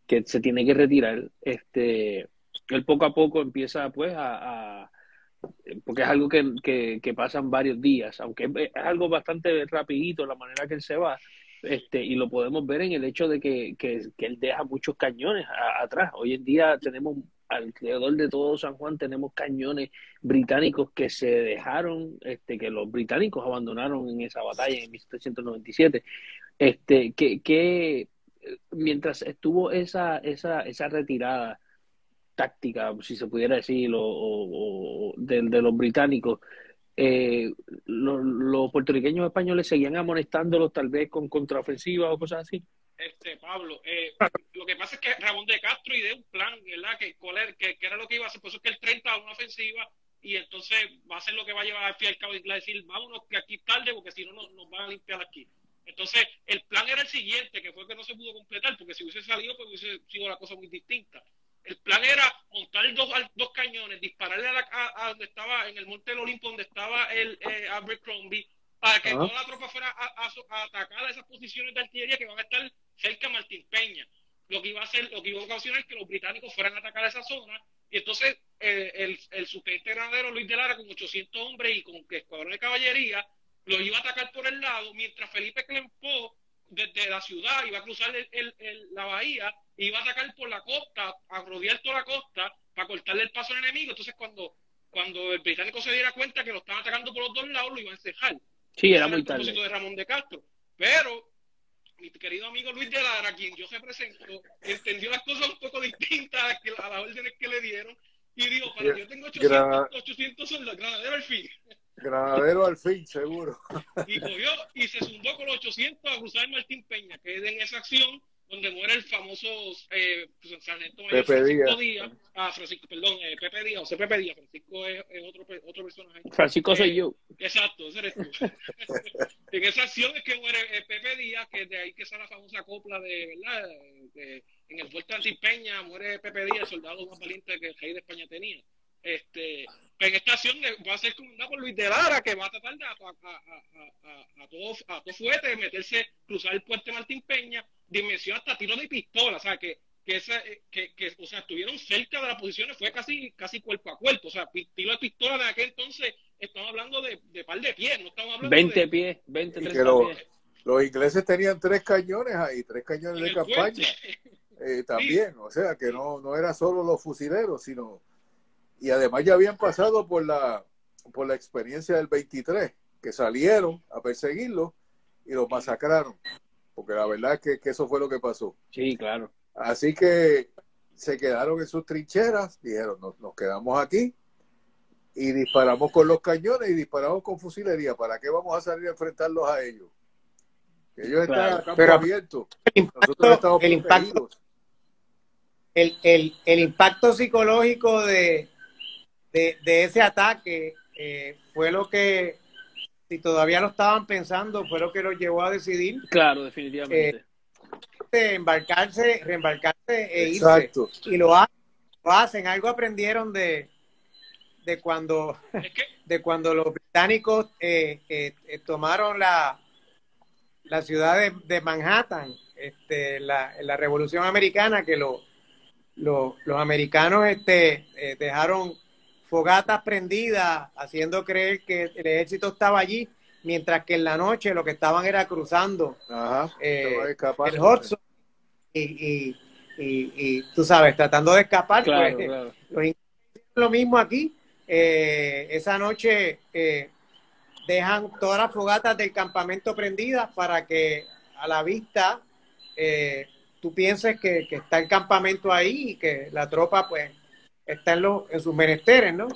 que se tiene que retirar. Este, él poco a poco empieza pues a, porque es algo que, que, pasan varios días, aunque es, algo bastante rapidito la manera que él se va, este, y lo podemos ver en el hecho de que, que, él deja muchos cañones atrás. Hoy en día tenemos alrededor de todo San Juan tenemos cañones británicos que se dejaron, este, que los británicos abandonaron en esa batalla en 1797. Este, que, que mientras estuvo esa, esa, esa retirada táctica, si se pudiera decir, o, de, los británicos, eh, los, puertorriqueños españoles seguían amonestándolos tal vez con contraofensiva o cosas así. Este, Pablo, eh, lo que pasa es que Ramón de Castro ideó un plan, ¿verdad? Que, que, que, era lo que iba a hacer, por es que el 30 a una ofensiva y entonces va a ser lo que va a llevar al al cabo y decir, vámonos que aquí tarde porque si no nos, nos van a limpiar aquí. Entonces, el plan era el siguiente, que fue que no se pudo completar, porque si hubiese salido, pues hubiese sido la cosa muy distinta. El plan era montar dos, dos cañones, dispararle a, donde estaba, en el Monte del Olimpo, donde estaba el eh, Abercrombie, para que toda la tropa fuera a, atacar a esas posiciones de artillería que van a estar cerca de Martín Peña. Lo que iba a hacer, lo que iba a ocasionar es que los británicos fueran a atacar esa zona, y entonces eh, el, el subteniente granadero Luis de Lara, con 800 hombres y con escuadrón de caballería, lo iba a atacar por el lado, mientras Felipe Clempó, desde la ciudad, iba a cruzar el, la bahía, iba a atacar por la costa, a rodear toda la costa, para cortarle el paso al enemigo. Entonces, cuando, cuando el británico se diera cuenta que lo estaban atacando por los dos lados, lo iba a encejar. Sí, era muy tarde. de Ramón de Castro. Pero mi querido amigo Luis de Lara, a quien yo represento, entendió las cosas un poco distintas a, las órdenes que le dieron y dijo, para yo tengo 800, 800 soldados, granadero al fin. Granadero al fin, seguro. Y cogió y se sumó con los 800 a cruzar Martín Peña, que es en esa acción donde muere el famoso eh, pues, sargento mayor Pepe Francisco Díaz. Ah, Francisco, perdón, eh, Pepe Díaz, o sea, Pepe Díaz, Francisco es, otro, otro personaje. Francisco soy eh, yo. Exacto, ese eres tú. en esa acción es que muere eh, Pepe Díaz, que de ahí que sale la famosa copla de, ¿verdad? De, en el fuerte de Peña muere Pepe Díaz, el soldado más valiente que el rey de España tenía. Este, en esta acción va a ser comandada por Luis de Lara, que va a tratar de a, a, a, a, todo, a todo fuerte, meterse, cruzar el puente Martín Peña, dimensión hasta tiro de pistola, o sea, que, que, esa, eh, que, que, o sea, estuvieron cerca de las posiciones, fue casi, casi cuerpo a cuerpo, o sea, tiro de pistola de aquel entonces, estamos hablando de, de par de pies, no estamos hablando 20 de... pies, 20, 30 pies. Los ingleses tenían tres cañones ahí, tres cañones de campaña. Eh, también, o sea que no, no era solo los fusileros, sino y además ya habían pasado por la, por la experiencia del 23, que salieron a perseguirlo y los masacraron, porque la verdad es que, eso fue lo que pasó. Sí, claro. Así que se quedaron en sus trincheras, dijeron, nos, nos quedamos aquí y disparamos con los cañones y disparamos con fusilería. ¿Para qué vamos a salir a enfrentarlos a ellos? ellos están a campo abierto. Nosotros estamos el impacto, el, el, el impacto psicológico de, de, ese ataque eh, fue lo que, si todavía lo estaban pensando, fue lo que los llevó a decidir. Claro, definitivamente. Eh, embarcarse, reembarcarse e irse. Y lo hacen, lo hacen, algo aprendieron de, de cuando, de cuando los británicos eh, tomaron la, la ciudad de, Manhattan, este, la, la Revolución Americana, que lo, los americanos este, dejaron fogatas prendidas, haciendo creer que el ejército estaba allí, mientras que en la noche lo que estaban era cruzando eh, el Hudson y, y, tú sabes, tratando de escapar. pues, Lo mismo aquí. Eh, esa noche eh, dejan todas las fogatas del campamento prendidas para que a la vista tú pienses que, que está el campamento ahí y que la tropa pues está en, en sus menesteres, ¿no?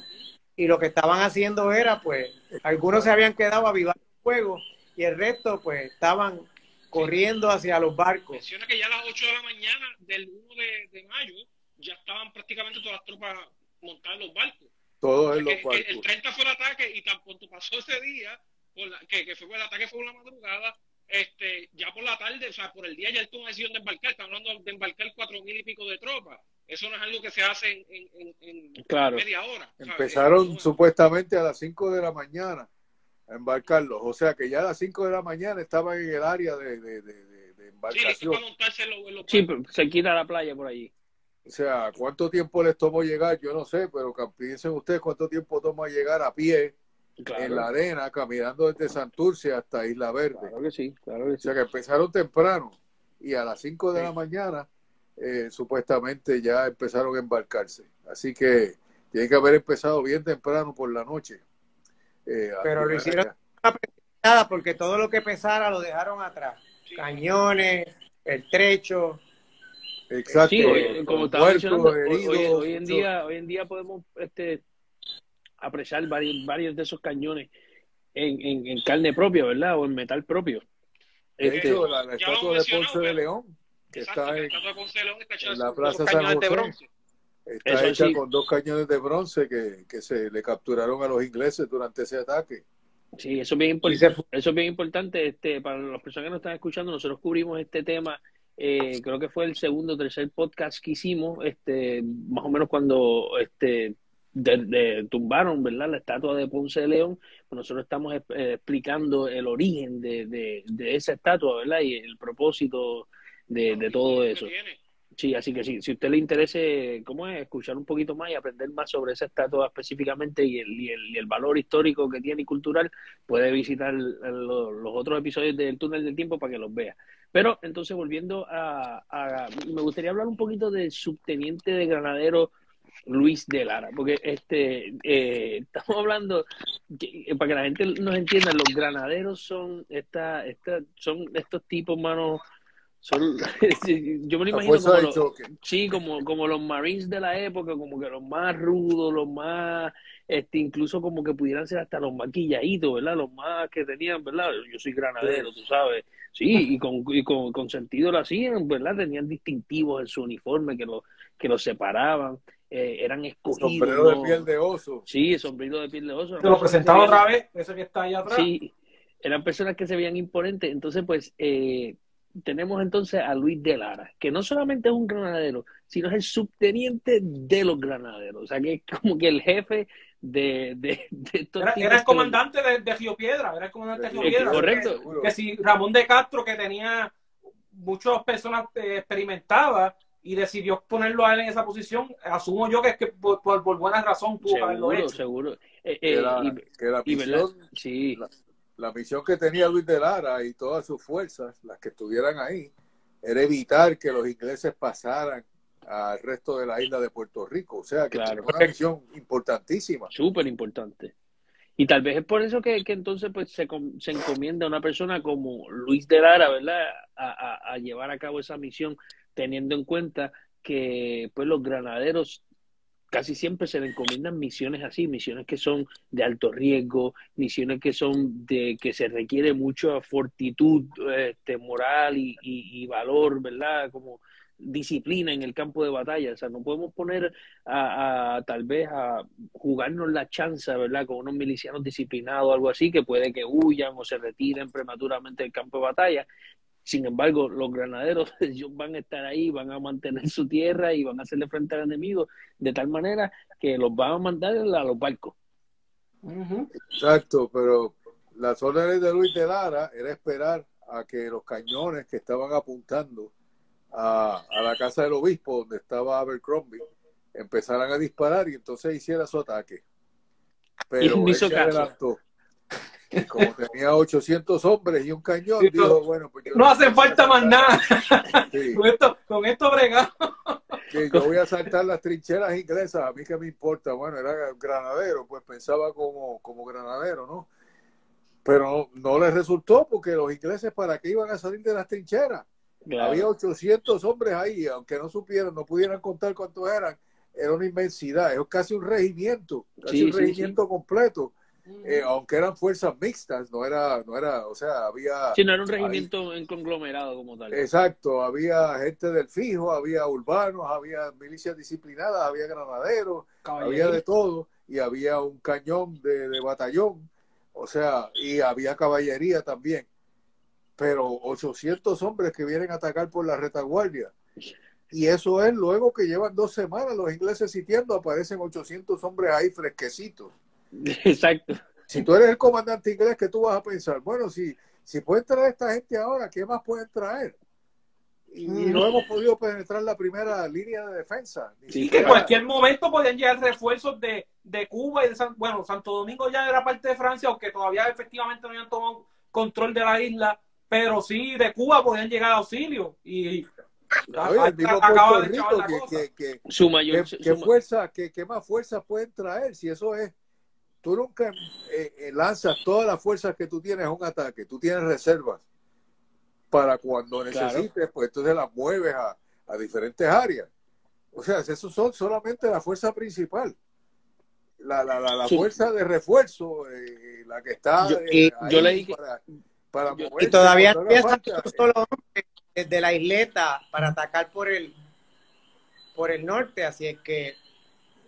Y lo que estaban haciendo era, pues, algunos se habían quedado a avivar el fuego y el resto, pues, estaban corriendo hacia los barcos. Menciona que ya a las 8 de la mañana del 1 de, mayo ya estaban prácticamente todas las tropas montadas en los barcos. Todos en los barcos. El 30 fue el ataque y tan pronto pasó ese día, que, fue el ataque fue una madrugada, este, ya por la tarde, o sea, por el día ya él tomó decisión de embarcar, están hablando de embarcar cuatro mil y pico de tropas. Eso no es algo que se hace en, media hora. Empezaron supuestamente a las 5 de la mañana a embarcarlos. O sea que ya a las 5 de la mañana estaban en el área de, embarcación. Sí, se quita la playa por allí. O sea, ¿cuánto tiempo les tomó llegar? Yo no sé, pero piensen ustedes cuánto tiempo toma llegar a pie en la arena, caminando desde Santurce hasta Isla Verde. Claro que sí, claro que sí. O sea, que empezaron temprano y a las 5 de la mañana eh, supuestamente ya empezaron a embarcarse. Así que tiene que haber empezado bien temprano por la noche. Eh, pero lo hicieron nada porque todo lo que pesara lo dejaron atrás. Cañones, el trecho, Exacto. Sí, como estaba mencionando, hoy, en día, hoy en día podemos este, apreciar varios, varios de esos cañones en, en, carne propia, ¿verdad? O en metal propio. De este, hecho, la, estatua de Ponce de León, que está en, la Plaza San José, bronce. está hecha con dos cañones de bronce que, que se le capturaron a los ingleses durante ese ataque. Sí, eso es bien importante. Eso es bien importante. Este, para las personas que nos están escuchando, nosotros cubrimos este tema eh, creo que fue el segundo o tercer podcast que hicimos, este, más o menos cuando este, de, tumbaron ¿verdad? la estatua de Ponce de León, pues nosotros estamos eh, explicando el origen de, de, esa estatua ¿verdad? y el propósito de, todo eso. Sí, así que sí, si a usted le interese, ¿cómo es? Escuchar un poquito más y aprender más sobre esa estatua específicamente y el, y el, y el valor histórico que tiene y cultural, puede visitar los, los otros episodios del Túnel del Tiempo para que los vea. Pero entonces volviendo a, me gustaría hablar un poquito del subteniente de granadero Luis de Lara, porque este eh, estamos hablando eh, para que la gente nos entienda, los granaderos son esta, esta son estos tipos, manos son, yo me lo imagino como los, sí, como, como los Marines de la época, como que los más rudos, los más, este, incluso como que pudieran ser hasta los maquilladitos, ¿verdad? Los más que tenían, ¿verdad? Yo soy granadero, tú sabes, Sí, y con, y con, con, sentido lo hacían, ¿verdad? Tenían distintivos en su uniforme que, lo, que los separaban, eh, eran escogidos. Sombrero de piel de oso. Sí, sombrero de piel de oso. Te lo presentaba otra vez, ese que está allá atrás. Sí, eran personas que se veían imponentes. Entonces, pues, eh, tenemos entonces a Luis de Lara, que no solamente es un granadero, sino es el subteniente de los granaderos. O sea, que es como que el jefe de, de, de era, el comandante de, de, Río Piedra, era el comandante de Río Piedra. Correcto. Que, si Ramón de Castro, que tenía muchas personas eh, experimentadas y decidió ponerlo a él en esa posición, asumo yo que es que por, por, buena razón tuvo que haberlo hecho. Seguro, eh, eh, que la, misión, sí. la, misión que tenía Luis de Lara y todas sus fuerzas, las que estuvieran ahí, era evitar que los ingleses pasaran al resto de la isla de Puerto Rico. O sea, que es una misión importantísima. Súper importante. Y tal vez es por eso que, que entonces pues se, se, encomienda a una persona como Luis de Lara, ¿verdad? A, a, llevar a cabo esa misión, teniendo en cuenta que pues los granaderos casi siempre se le encomiendan misiones así, misiones que son de alto riesgo, misiones que son de que se requiere mucha fortitud este, moral y, y, valor, ¿verdad? Como disciplina en el campo de batalla. O sea, no podemos poner a, tal vez a jugarnos la chance, ¿verdad? Con unos milicianos disciplinados o algo así, que puede que huyan o se retiren prematuramente del campo de batalla. Sin embargo, los granaderos ellos van a estar ahí, van a mantener su tierra y van a hacerle frente al enemigo de tal manera que los van a mandar a los barcos. Exacto, pero las órdenes de Luis de Lara era esperar a que los cañones que estaban apuntando a, la casa del obispo donde estaba Abercrombie, empezaran a disparar y entonces hiciera su ataque. Pero él se adelantó. Como tenía 800 hombres y un cañón, dijo, bueno, pues no hace falta más nada. con, esto, con esto bregado. yo voy a saltar las trincheras inglesas, a mí que me importa. Bueno, era granadero, pues pensaba como, como granadero, ¿no? Pero no, no les resultó porque los ingleses, ¿para qué iban a salir de las trincheras? Había 800 hombres ahí, aunque no supieran, no pudieran contar cuántos eran, era una inmensidad, es casi un regimiento, casi un regimiento completo. Eh, aunque eran fuerzas mixtas, no era, no era, o sea, había... Sí, no era un regimiento en conglomerado como tal. Exacto, había gente del fijo, había urbanos, había milicias disciplinadas, había granaderos, había de todo, y había un cañón de, de batallón, o sea, y había caballería también pero 800 hombres que vienen a atacar por la retaguardia. Y eso es luego que llevan dos semanas los ingleses sitiando, aparecen 800 hombres ahí fresquecitos. Exacto. Si tú eres el comandante inglés, ¿qué tú vas a pensar? Bueno, si, si pueden traer esta gente ahora, ¿qué más pueden traer? y, no hemos podido penetrar la primera línea de defensa. Sí, que en cualquier momento podían llegar refuerzos de, de Cuba y de San, bueno, Santo Domingo ya era parte de Francia, aunque todavía efectivamente no habían tomado control de la isla, pero sí de Cuba podían llegar a auxilio y acaba de que, que, su mayor que, fuerza, que, más fuerza pueden traer si eso es tú nunca eh, eh, lanzas todas las fuerzas que tú tienes a un ataque, tú tienes reservas para cuando necesites, pues entonces las mueves a, a, diferentes áreas. O sea, eso son solamente la fuerza principal. La, la, la, fuerza de refuerzo, eh, la que está yo, yo leí para, para y todavía empiezan solo desde la isleta para atacar por el por el norte, así es que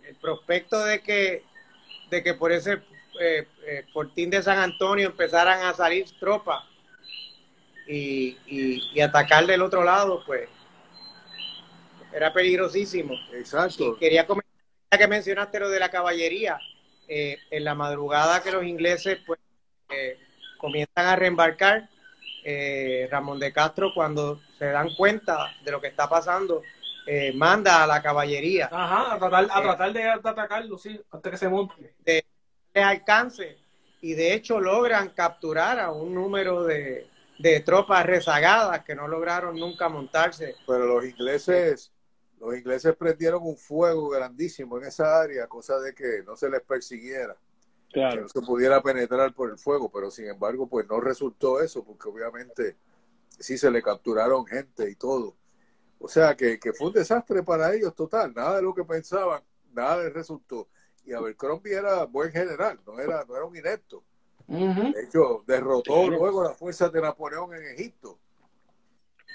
el prospecto de que de que por ese eh, eh, fortín de San Antonio empezaran a salir tropas y, y, atacar del otro lado, pues era peligrosísimo. Exacto. quería comentar que mencionaste lo de la caballería. Eh, en la madrugada que los ingleses pues comienzan a reembarcar, Ramón de Castro cuando se dan cuenta de lo que está pasando, manda a la caballería. Ajá, a tratar, a tratar de, atacarlo, sí, antes que se monte. De, de alcance. Y de hecho logran capturar a un número de, de tropas rezagadas que no lograron nunca montarse. Pero los ingleses, los ingleses prendieron un fuego grandísimo en esa área, cosa de que no se les persiguiera. Claro. Que no se pudiera penetrar por el fuego, pero sin embargo, pues no resultó eso, porque obviamente sí se le capturaron gente y todo. O sea que, que fue un desastre para ellos total, nada de lo que pensaban, nada les resultó. Y Abercrombie era buen general, no era, no era un inepto. De hecho, derrotó luego las fuerzas de Napoleón en Egipto.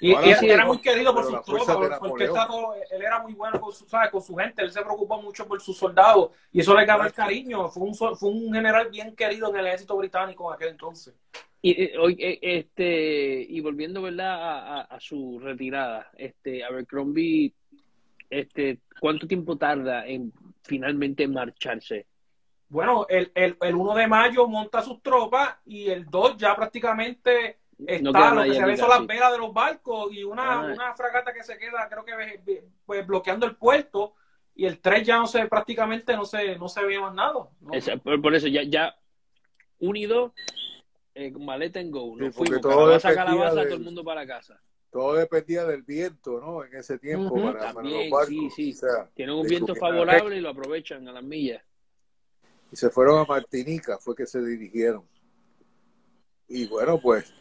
Y, él era muy querido por sus tropas, porque él era muy bueno con su, con su gente, él se preocupó mucho por sus soldados y eso le ganó el cariño. Fue un, fue un general bien querido en el ejército británico en aquel entonces. Y, eh, este, y volviendo ¿verdad? A, su retirada, este, Abercrombie, este, ¿cuánto tiempo tarda en finalmente marcharse? Bueno, el, el, el 1 de mayo monta sus tropas y el 2 ya prácticamente está lo que se ve son las velas de los barcos y una, ah. una fragata que se queda, creo que pues, bloqueando el puerto y el 3 ya no se, prácticamente no se, no se ve más nada. por, eso ya, ya unido, eh, maleta en go, no fuimos, todo todo el mundo para casa todo dependía del viento, ¿no? En ese tiempo para, los barcos. Sí, sí. Tienen un viento favorable y lo aprovechan a las millas y se fueron a Martinica, fue que se dirigieron. Y bueno, pues,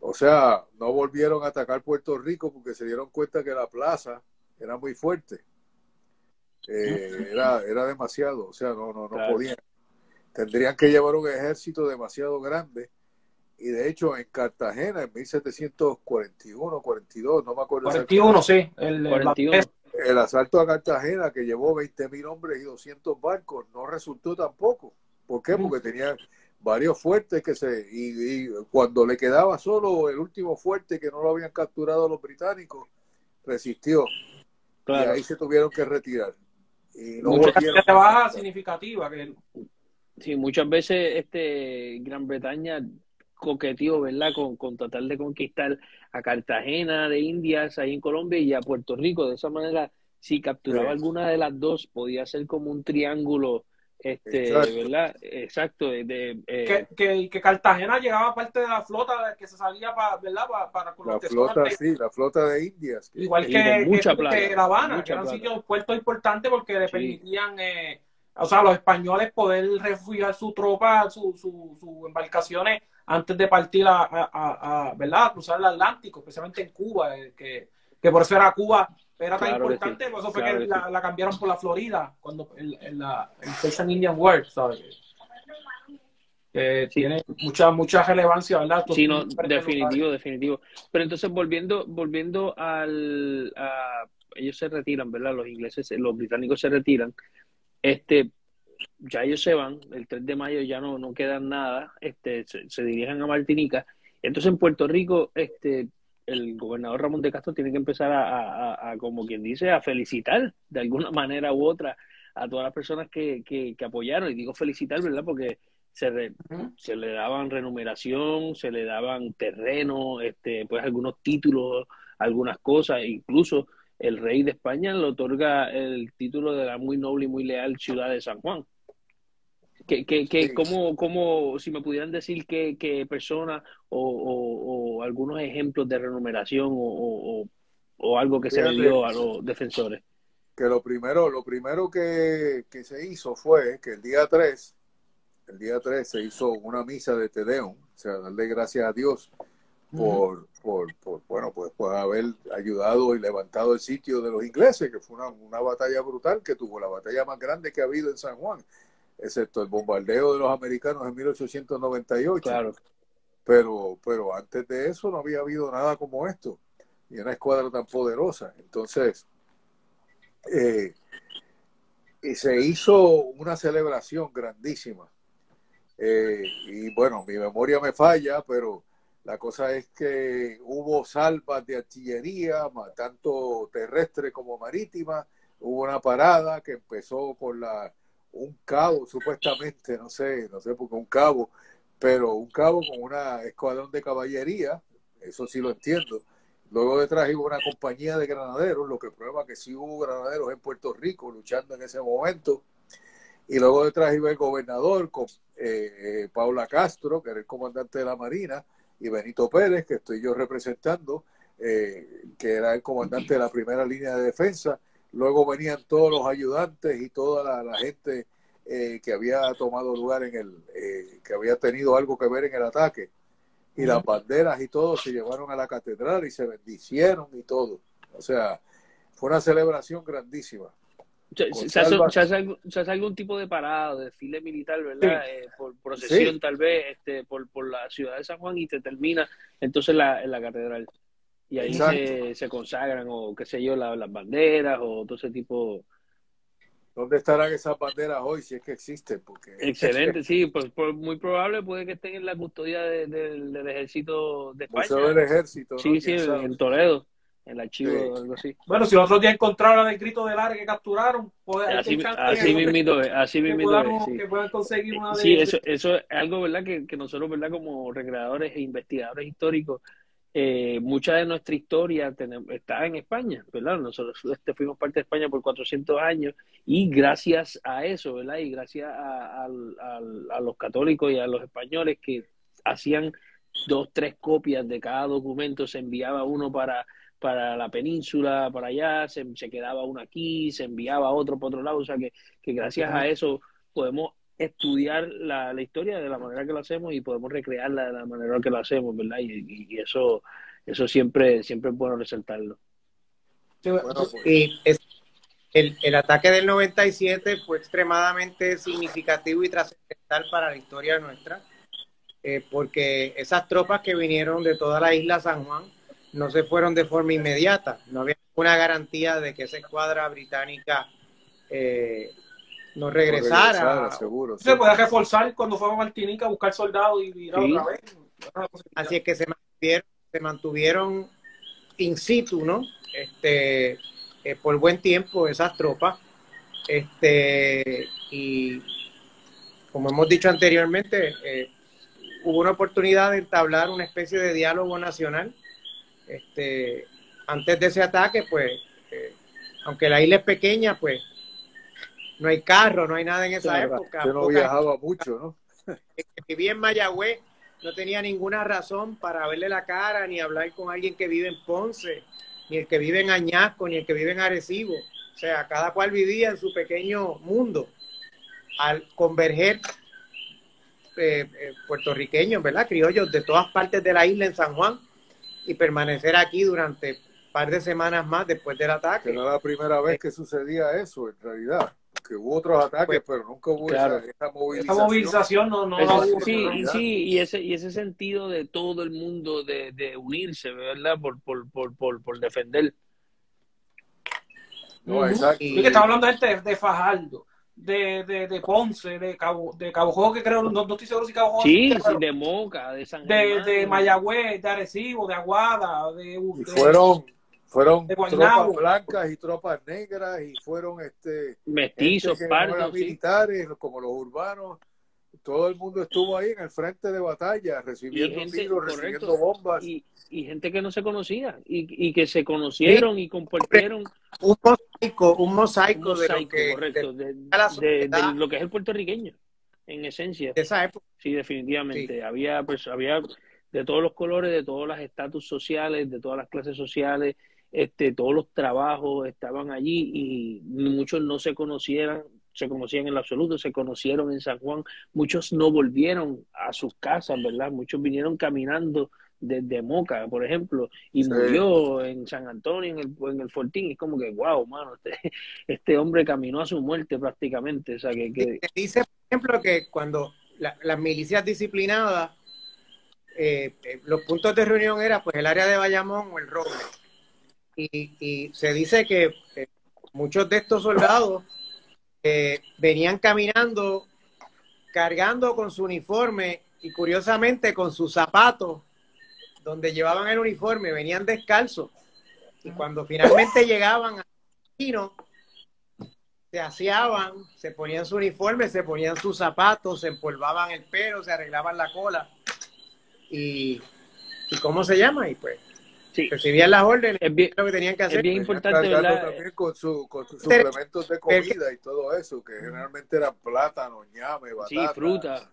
o sea, no volvieron a atacar Puerto Rico porque se dieron cuenta que la plaza era muy fuerte. Eh, era, era demasiado, o sea, no, no, no podían. Tendrían que llevar un ejército demasiado grande. Y de hecho, en Cartagena, en 1741, 42, no me acuerdo. 41, sí. El, 41 el asalto a Cartagena, que llevó 20 mil hombres y 200 barcos, no resultó tampoco. ¿Por qué? Porque tenía varios fuertes que se. Y, cuando le quedaba solo el último fuerte que no lo habían capturado los británicos, resistió. Y ahí se tuvieron que retirar. Y no Mucha baja significativa. Que... Sí, muchas veces este Gran Bretaña coqueteó, ¿verdad? Con, con tratar de conquistar a Cartagena de Indias ahí en Colombia y a Puerto Rico. De esa manera, si capturaba alguna de las dos, podía ser como un triángulo, este, Exacto. ¿verdad? Exacto. De, eh, que, que, Cartagena llegaba parte de la flota que se salía para, ¿verdad? Para, la flota, sí, la flota de Indias. Igual que, mucha que, La Habana, que eran sitios, puertos importantes porque le permitían... Eh, o sea, los españoles poder refugiar su tropa, sus su, su embarcaciones antes de partir a, a, ¿verdad? cruzar el Atlántico, especialmente en Cuba, eh, que, que por eso era Cuba, era tan importante, por eso fue que la, cambiaron por la Florida, cuando el, el, la, el Indian War, ¿sabes? Que tiene mucha mucha relevancia, ¿verdad? Sí, no, definitivo, definitivo. Pero entonces volviendo volviendo al a, ellos se retiran, ¿verdad? Los ingleses, los británicos se retiran. Este, ya ellos se van, el 3 de mayo ya no, no quedan nada, este, se, dirigen a Martinica. Entonces en Puerto Rico, este, el gobernador Ramón de Castro tiene que empezar a, como quien dice, a felicitar de alguna manera u otra a todas las personas que, que, apoyaron. Y digo felicitar, ¿verdad? Porque se, se le daban renumeración, se le daban terreno, este, pues algunos títulos algunas cosas, incluso el rey de España le otorga el título de la muy noble y muy leal ciudad de San Juan. Que, que, que cómo, si me pudieran decir qué, qué personas o, algunos ejemplos de renumeración o, algo que se le dio a los defensores. Que lo primero, lo primero que, que se hizo fue que el día 3 el día 3 se hizo una misa de Tedeum, o sea, darle gracias a Dios por, por, bueno, pues por haber ayudado y levantado el sitio de los ingleses, que fue una, una, batalla brutal que tuvo la batalla más grande que ha habido en San Juan, excepto el bombardeo de los americanos en 1898. Claro. Pero, pero antes de eso no había habido nada como esto, y una escuadra tan poderosa. Entonces, eh, y se hizo una celebración grandísima eh, y bueno, mi memoria me falla, pero la cosa es que hubo salvas de artillería, tanto terrestre como marítima. Hubo una parada que empezó con la un cabo, supuestamente, no sé, no sé por qué un cabo, pero un cabo con una escuadrón de caballería, eso sí lo entiendo. Luego detrás hubo una compañía de granaderos, lo que prueba que sí hubo granaderos en Puerto Rico luchando en ese momento. Y luego detrás iba el gobernador con eh, eh, Paula Castro, que era el comandante de la Marina, y Benito Pérez, que estoy yo representando, eh, que era el comandante de la primera línea de defensa. Luego venían todos los ayudantes y toda la, gente que había tomado lugar en el, que había tenido algo que ver en el ataque. Y las banderas y todo se llevaron a la catedral y se bendicieron y todo. O sea, fue una celebración grandísima. Se, hace, algún tipo de parada, de desfile militar, ¿verdad? Eh, por procesión, tal vez, este, por, por la ciudad de San Juan y se termina entonces la, en la catedral. Y ahí se, se, consagran, o qué sé yo, las banderas, o todo ese tipo. ¿Dónde estarán esas banderas hoy, si es que existen? Porque... Excelente, sí, pues, muy probable puede que estén en la custodia del ejército de España. Museo del ejército. Sí, sí, en Toledo el archivo o algo así. Bueno, si otros días encontraron el grito del área que capturaron, pues así, así mismito así mismito que, puedan, conseguir una Sí, eso, eso es algo, ¿verdad? Que, que, nosotros, ¿verdad? Como recreadores e investigadores históricos, eh, mucha de nuestra historia está en España, ¿verdad? Nosotros este, fuimos parte de España por 400 años y gracias a eso, ¿verdad? Y gracias a, a los católicos y a los españoles que hacían dos, tres copias de cada documento, se enviaba uno para para la península, para allá, se, quedaba uno aquí, se enviaba otro por otro lado, o sea que, gracias a eso podemos estudiar la, historia de la manera que lo hacemos y podemos recrearla de la manera que lo hacemos, ¿verdad? Y, eso eso siempre siempre es bueno resaltarlo. Pues. y el, el ataque del 97 fue extremadamente significativo y trascendental para la historia nuestra, eh, porque esas tropas que vinieron de toda la isla San Juan, no se fueron de forma inmediata. No había ninguna garantía de que esa escuadra británica eh, no regresara. Se puede reforzar cuando fue a Martinica a buscar soldados y ir otra vez. Así es que se mantuvieron, se mantuvieron in situ, ¿no? Este, eh, por buen tiempo esas tropas. Este, y como hemos dicho anteriormente, eh, hubo una oportunidad de entablar una especie de diálogo nacional este, antes de ese ataque, pues, eh, aunque la isla es pequeña, pues, no hay carro, no hay nada en esa época. Yo no viajaba mucho, ¿no? El que vivía en Mayagüez no tenía ninguna razón para verle la cara ni hablar con alguien que vive en Ponce, ni el que vive en Añasco, ni el que vive en Arecibo. O sea, cada cual vivía en su pequeño mundo. Al converger eh, eh, puertorriqueños, ¿verdad? Criollos de todas partes de la isla en San Juan, y permanecer aquí durante un par de semanas más después del ataque. Que no era la primera vez que sucedía eso, en realidad. Que hubo otros ataques, pues, pero nunca hubo esa, movilización. no, no, sí, sí, y ese, y ese sentido de todo el mundo de, de unirse, ¿verdad? Por, por, por, por, por defender. No, exacto. Y que estaba hablando de, de Fajardo de, de, de Ponce, de Cabo, de Cabo que creo, no, estoy seguro si Cabo Jojo. Sí, de Moca, de San De, de Mayagüez, de Arecibo, de Aguada, de... Y fueron, fueron tropas blancas y tropas negras y fueron este mestizos, pardos, militares como los urbanos todo el mundo estuvo ahí en el frente de batalla, recibiendo tiros, recibiendo bombas. Y, gente que no se conocía y, que se conocieron y compartieron. Un mosaico, un mosaico, de, lo que, correcto, de, lo que es el puertorriqueño, en esencia. De esa época. Sí, definitivamente. Había, pues, había de todos los colores, de todos los estatus sociales, de todas las clases sociales, este, todos los trabajos estaban allí y muchos no se conocieran, se conocían en absoluto, se conocieron en San Juan, muchos no volvieron a sus casas, ¿verdad? Muchos vinieron caminando desde Moca, por ejemplo, y murió en San Antonio, en el, en el Fortín, es como que, wow, mano, este, este hombre caminó a su muerte prácticamente, o sea, que... que... Dice, por ejemplo, que cuando las milicias disciplinadas, eh, eh, los puntos de reunión era pues el área de Bayamón o el Roble y, se dice que eh, muchos de estos soldados eh, venían caminando cargando con su uniforme y curiosamente con sus zapatos donde llevaban el uniforme, venían descalzos. Y cuando finalmente llegaban al destino, se aseaban, se ponían su uniforme, se ponían sus zapatos, se empolvaban el pelo, se arreglaban la cola. Y, ¿y cómo se llama? Y pues Sí. Recibían las órdenes, es bien, lo que tenían que hacer. Es bien importante, ¿verdad? También con, su, con sus suplementos de comida y todo eso, que generalmente eran plátano, ñame, batata. Sí, fruta.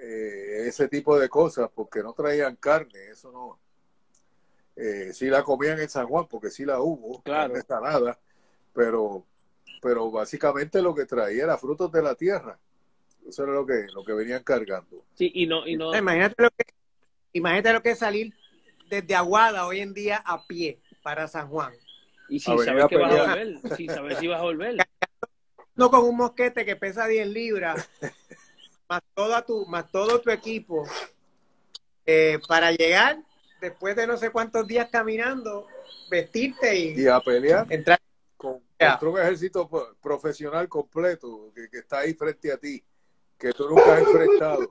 Eh, ese tipo de cosas, porque no traían carne, eso no. Eh, sí la comían en San Juan, porque sí la hubo, claro. no nada, pero, pero básicamente lo que traía era frutos de la tierra. Eso era lo que, lo que venían cargando. Sí, y no, y no... Imagínate lo que, imagínate lo que es salir desde Aguada hoy en día a pie para San Juan. Y sin saber que vas a volver, sin saber si vas a volver. No con un mosquete que pesa 10 libras, más, toda tu, más todo tu equipo, eh, para llegar después de no sé cuántos días caminando, vestirte y, y a pelear. Entrar. Con, un ejército profesional completo que, que está ahí frente a ti, que tú nunca has enfrentado.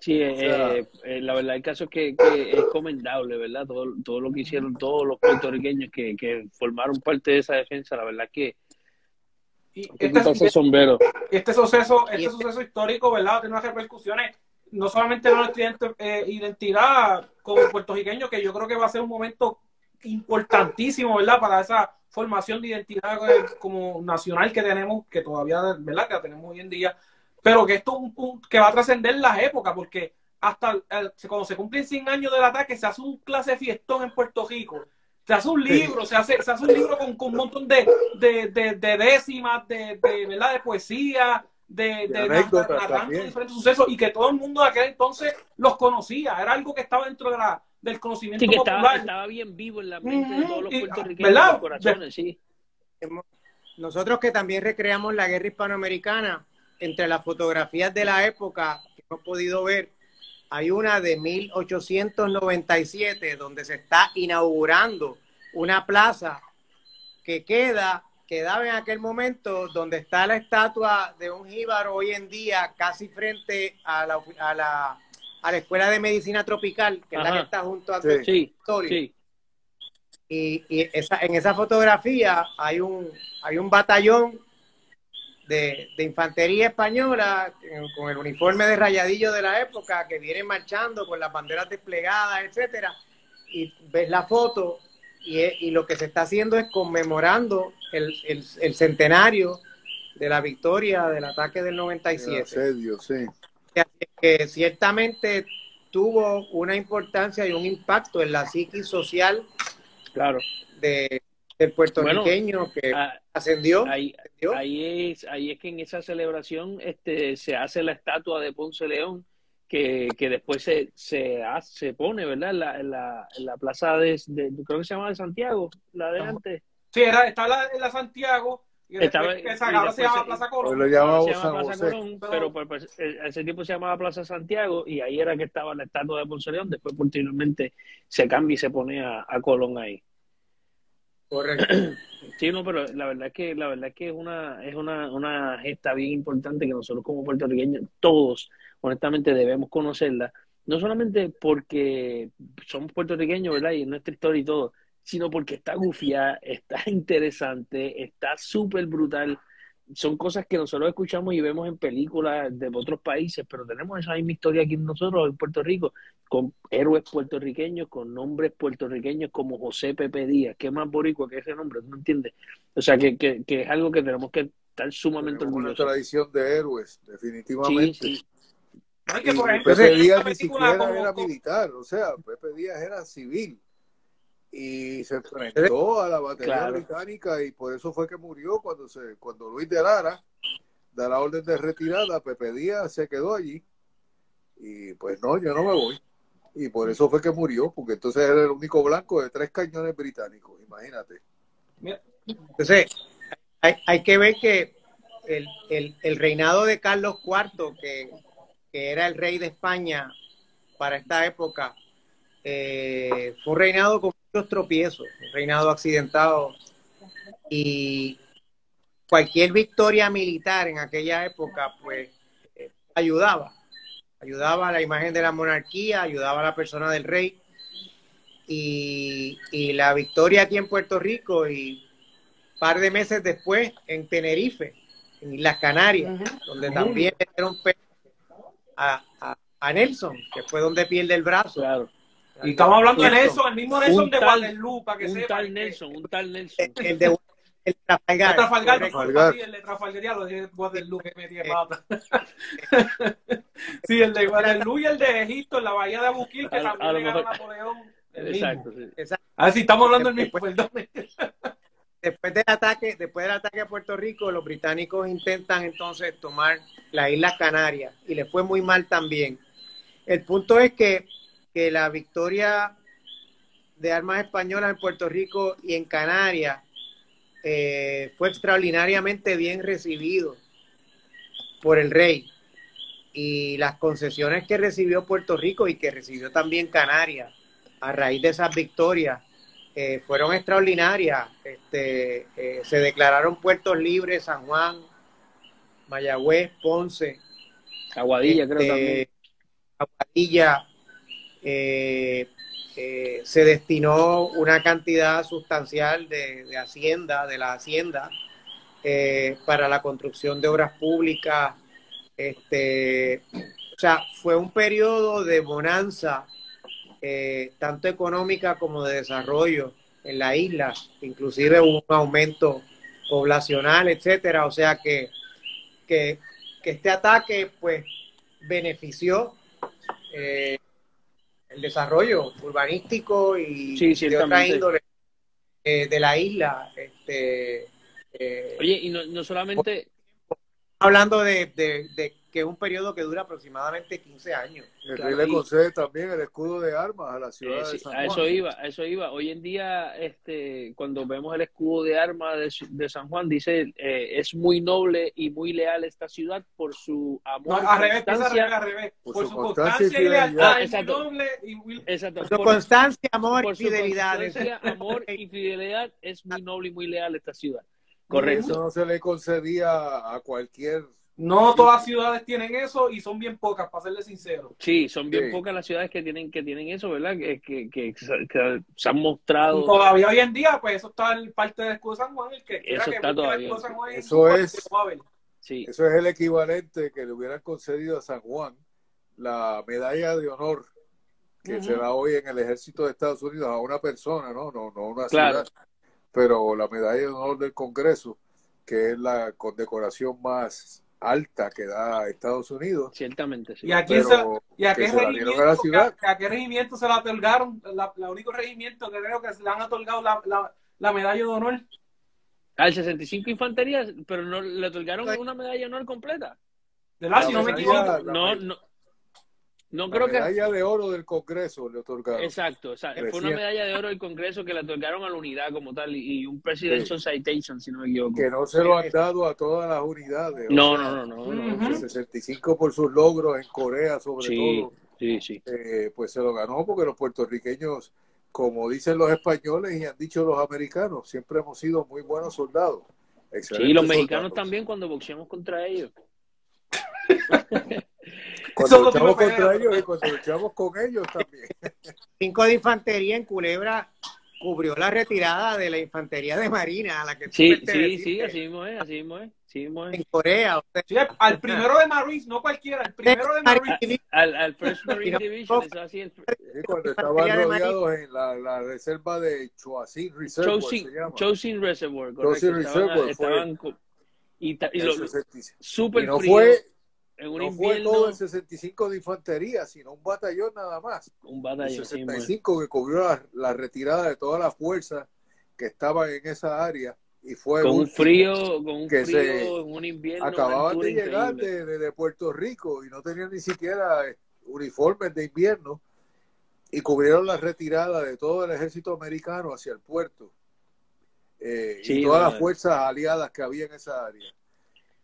Sí, eh, eh, la verdad el caso es que, que, es comendable, ¿verdad? Todo, todo lo que hicieron todos los puertorriqueños que, que formaron parte de esa defensa, la verdad que... este, este, sombrero. este suceso este suceso histórico, ¿verdad? Tiene unas repercusiones no solamente en nuestra eh, identidad como puertorriqueño, que yo creo que va a ser un momento importantísimo, ¿verdad? Para esa formación de identidad eh, como nacional que tenemos, que todavía, ¿verdad? Que la tenemos hoy en día, pero que esto es un punto que va a trascender las épocas, porque hasta cuando se cumplen 100 años del ataque, se hace un clase fiestón en Puerto Rico. Se hace un libro, se hace, se hace un libro con, con un montón de, de, de, décimas, de, de, ¿verdad? de poesía, de, de, narrando diferentes sucesos y que todo el mundo de aquel entonces los conocía. Era algo que estaba dentro de la, del conocimiento sí, que popular. Estaba, bien vivo en la mente de todos los puertorriqueños, en los corazones, sí. Nosotros que también recreamos la guerra hispanoamericana, entre las fotografías de la época que hemos podido ver, hay una de 1897 donde se está inaugurando una plaza que queda, quedaba en aquel momento donde está la estatua de un jíbaro hoy en día casi frente a la, a la, a la Escuela de Medicina Tropical, que es la que está junto a sí, sí. Y, y esa, en esa fotografía hay un, hay un batallón de, infantería española con el uniforme de rayadillo de la época que viene marchando con las banderas desplegadas, etcétera, y ves la foto y, lo que se está haciendo es conmemorando el, centenario de la victoria del ataque del 97. Asedio, sí. Que ciertamente tuvo una importancia y un impacto en la psiquis social claro. de, del puertorriqueño que ascendió. Ahí, ahí, es, ahí es que en esa celebración este, se hace la estatua de Ponce León, que, que después se, se, se pone, ¿verdad? En la, en la, la plaza de, creo que se llama de Santiago, la de antes. Sí, era, está la, en la Santiago. Y Estaba, esa, se llama Plaza Colón. Lo Plaza Colón, pero, pues, pues, ese tiempo se llamaba Plaza Santiago y ahí era que estaba la estatua de Ponce León. Después, posteriormente, se cambia y se pone a, a Colón ahí. Correcto. Sí, no, pero la verdad es que la verdad es que es una es una, una gesta bien importante que nosotros como puertorriqueños todos honestamente debemos conocerla, no solamente porque somos puertorriqueños, ¿verdad? Y es nuestra historia y todo, sino porque está gufia, está interesante, está súper brutal son cosas que nosotros escuchamos y vemos en películas de otros países, pero tenemos esa misma historia aquí nosotros en Puerto Rico, con héroes puertorriqueños, con nombres puertorriqueños como José Pepe Díaz, que más boricua que ese nombre, ¿no entiendes? O sea, que, que, que, es algo que tenemos que estar sumamente orgullosos. Una tradición de héroes, definitivamente. Sí, que, por ejemplo, Pepe Díaz ni siquiera era militar, o sea, Pepe Díaz era civil y se enfrentó a la batería británica y por eso fue que murió cuando se cuando Luis de Lara da la orden de retirada, Pepe Díaz se quedó allí y pues no, yo no me voy. Y por eso fue que murió, porque entonces era el único blanco de tres cañones británicos, imagínate. Entonces, hay, hay que ver que el, el, el, reinado de Carlos IV, que, que era el rey de España para esta época, eh, fue un reinado con muchos tropiezos, un reinado accidentado y cualquier victoria militar en aquella época pues eh, ayudaba, ayudaba a la imagen de la monarquía, ayudaba a la persona del rey. Y, la victoria aquí en Puerto Rico y un par de meses después en Tenerife, en las Canarias, donde también dieron a, a, a Nelson, que fue donde pierde el brazo. Claro y estamos hablando de Nelson, el mismo Nelson de Guadalupe, para que un sepa. Tal Nelson, un tal Nelson. El de el Trafalgar. El Trafalgar, Trafalgar. Sí, el de Trafalgar, lo de Guadalupe que me pata. sí, el de Guadalupe y el de Egipto, en la bahía de Abuquil, que también le ganó Napoleón. Exacto, sí. Exacto. A ver si estamos hablando del mismo, perdón. Después del ataque, después del ataque a Puerto Rico, los británicos intentan entonces tomar las Islas Canarias y les fue muy mal también. El punto es que que la victoria de armas españolas en Puerto Rico y en Canarias eh, fue extraordinariamente bien recibido por el rey y las concesiones que recibió Puerto Rico y que recibió también Canarias a raíz de esas victorias eh, fueron extraordinarias. Este, eh, se declararon puertos libres San Juan, Mayagüez, Ponce, Aguadilla, creo este, también. Aguadilla, eh, eh, se destinó una cantidad sustancial de, hacienda, de la hacienda, eh, para la construcción de obras públicas. Este, o sea, fue un periodo de bonanza, tanto económica como de desarrollo en la isla, inclusive hubo un aumento poblacional, etcétera. O sea que, que, este ataque, pues, benefició el desarrollo urbanístico y de otra índole eh, de la isla. Este, eh, Oye, y no, no solamente... Hablando de, de, que es un periodo que dura aproximadamente 15 años. El rey le concede también el escudo de armas a la ciudad eh, de San Juan. A eso iba, a eso iba. Hoy en día, este, cuando vemos el escudo de armas de, San Juan, dice eh, es muy noble y muy leal esta ciudad por su amor. No, al revés, constancia, al revés. Por, por su, constancia, y lealtad. Ah, exacto. Noble y muy... exacto. Por su constancia, amor y fidelidad. amor y fidelidad es muy noble y muy leal esta ciudad. Correcto. Eso no se le concedía a cualquier no todas las ciudades tienen eso y son bien pocas, para serle sincero. Sí, son bien pocas las ciudades que tienen que tienen eso, ¿verdad? Que, que, que, se han mostrado. todavía hoy en día, pues eso está en parte del escudo de San Juan. El que eso está todavía. eso es, sí. eso es el equivalente que le hubieran concedido a San Juan la medalla de honor que se da hoy en el ejército de Estados Unidos a una persona, ¿no? No, no una ciudad. Pero la medalla de honor del Congreso, que es la condecoración más alta que da Estados Unidos. Ciertamente, sí. ¿Y a, quién se, ¿y a, qué, regimiento, a, ciudad? a, qué regimiento se le otorgaron? La, la, único regimiento que creo que se le han otorgado la, la, la medalla de honor. Al 65 Infantería, pero no le otorgaron una medalla de honor completa. De la, si no me equivoco. No, no, no la creo medalla de oro del Congreso le otorgaron. Exacto, o sea, fue una medalla de oro del Congreso que le otorgaron a la unidad como tal y, un Presidential Citation, si no me equivoco. Que no se lo han dado a todas las unidades. No, no, no, no, El 65 por sus logros en Corea, sobre todo. Sí, sí. Eh, pues se lo ganó porque los puertorriqueños, como dicen los españoles y han dicho los americanos, siempre hemos sido muy buenos soldados. Sí, los mexicanos también cuando boxeamos contra ellos. Cuando luchamos contra ellos y cuando luchamos con ellos también. Cinco de infantería en Culebra cubrió la retirada de la infantería de Marina a la que Sí, sí, sí, así mismo es, así mismo es. en Corea. al primero de Marines, no cualquiera, al primero de Marines. Al, al First Marine Division, eso así. El... cuando estaban rodeados en la, la, reserva de Chosin Reservoir. Chosin, Reservoir, correcto. Reservoir estaban, y, y lo, super no fue no fue todo el 65 de infantería, sino un batallón nada más. Un batallón. El 65 que cubrió la, la, retirada de toda la fuerza que estaban en esa área y fue con un frío, con un frío en un invierno. Acababan de llegar de, de, Puerto Rico y no tenían ni siquiera eh, uniformes de invierno y cubrieron la retirada de todo el ejército americano hacia el puerto eh, y todas las fuerzas aliadas que había en esa área.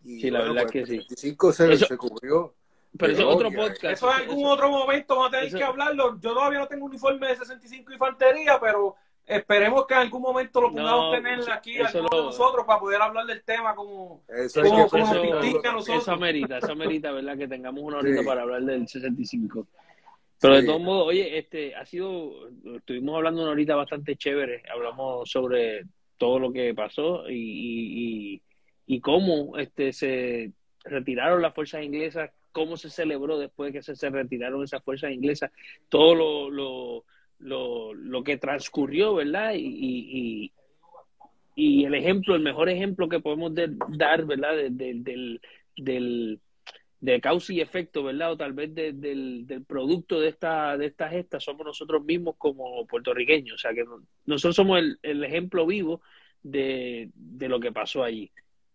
Y, sí, la verdad pues, que sí. se, se cubrió. Pero eso es otro podcast. Eso en algún otro momento vamos a tener que hablarlo. Yo todavía no tengo uniforme de 65 infantería, pero Esperemos que en algún momento lo podamos tener aquí nosotros para poder hablar del tema como, eso, como, como eso, eso amerita, eso amerita, ¿verdad? Que tengamos una horita para hablar del 65. Pero de todos modos, oye, este ha sido, estuvimos hablando una horita bastante chévere, hablamos sobre todo lo que pasó y, y, y, cómo este se retiraron las fuerzas inglesas, cómo se celebró después de que se, se retiraron esas fuerzas inglesas, todo lo, lo lo, lo que transcurrió, ¿verdad? Y, y, y, el ejemplo, el mejor ejemplo que podemos dar, ¿verdad? del, del, de causa y efecto, ¿verdad? O tal vez del, del, producto de esta, de esta gesta somos nosotros mismos como puertorriqueños. O sea, que nosotros somos el, el ejemplo vivo de, de lo que pasó allí.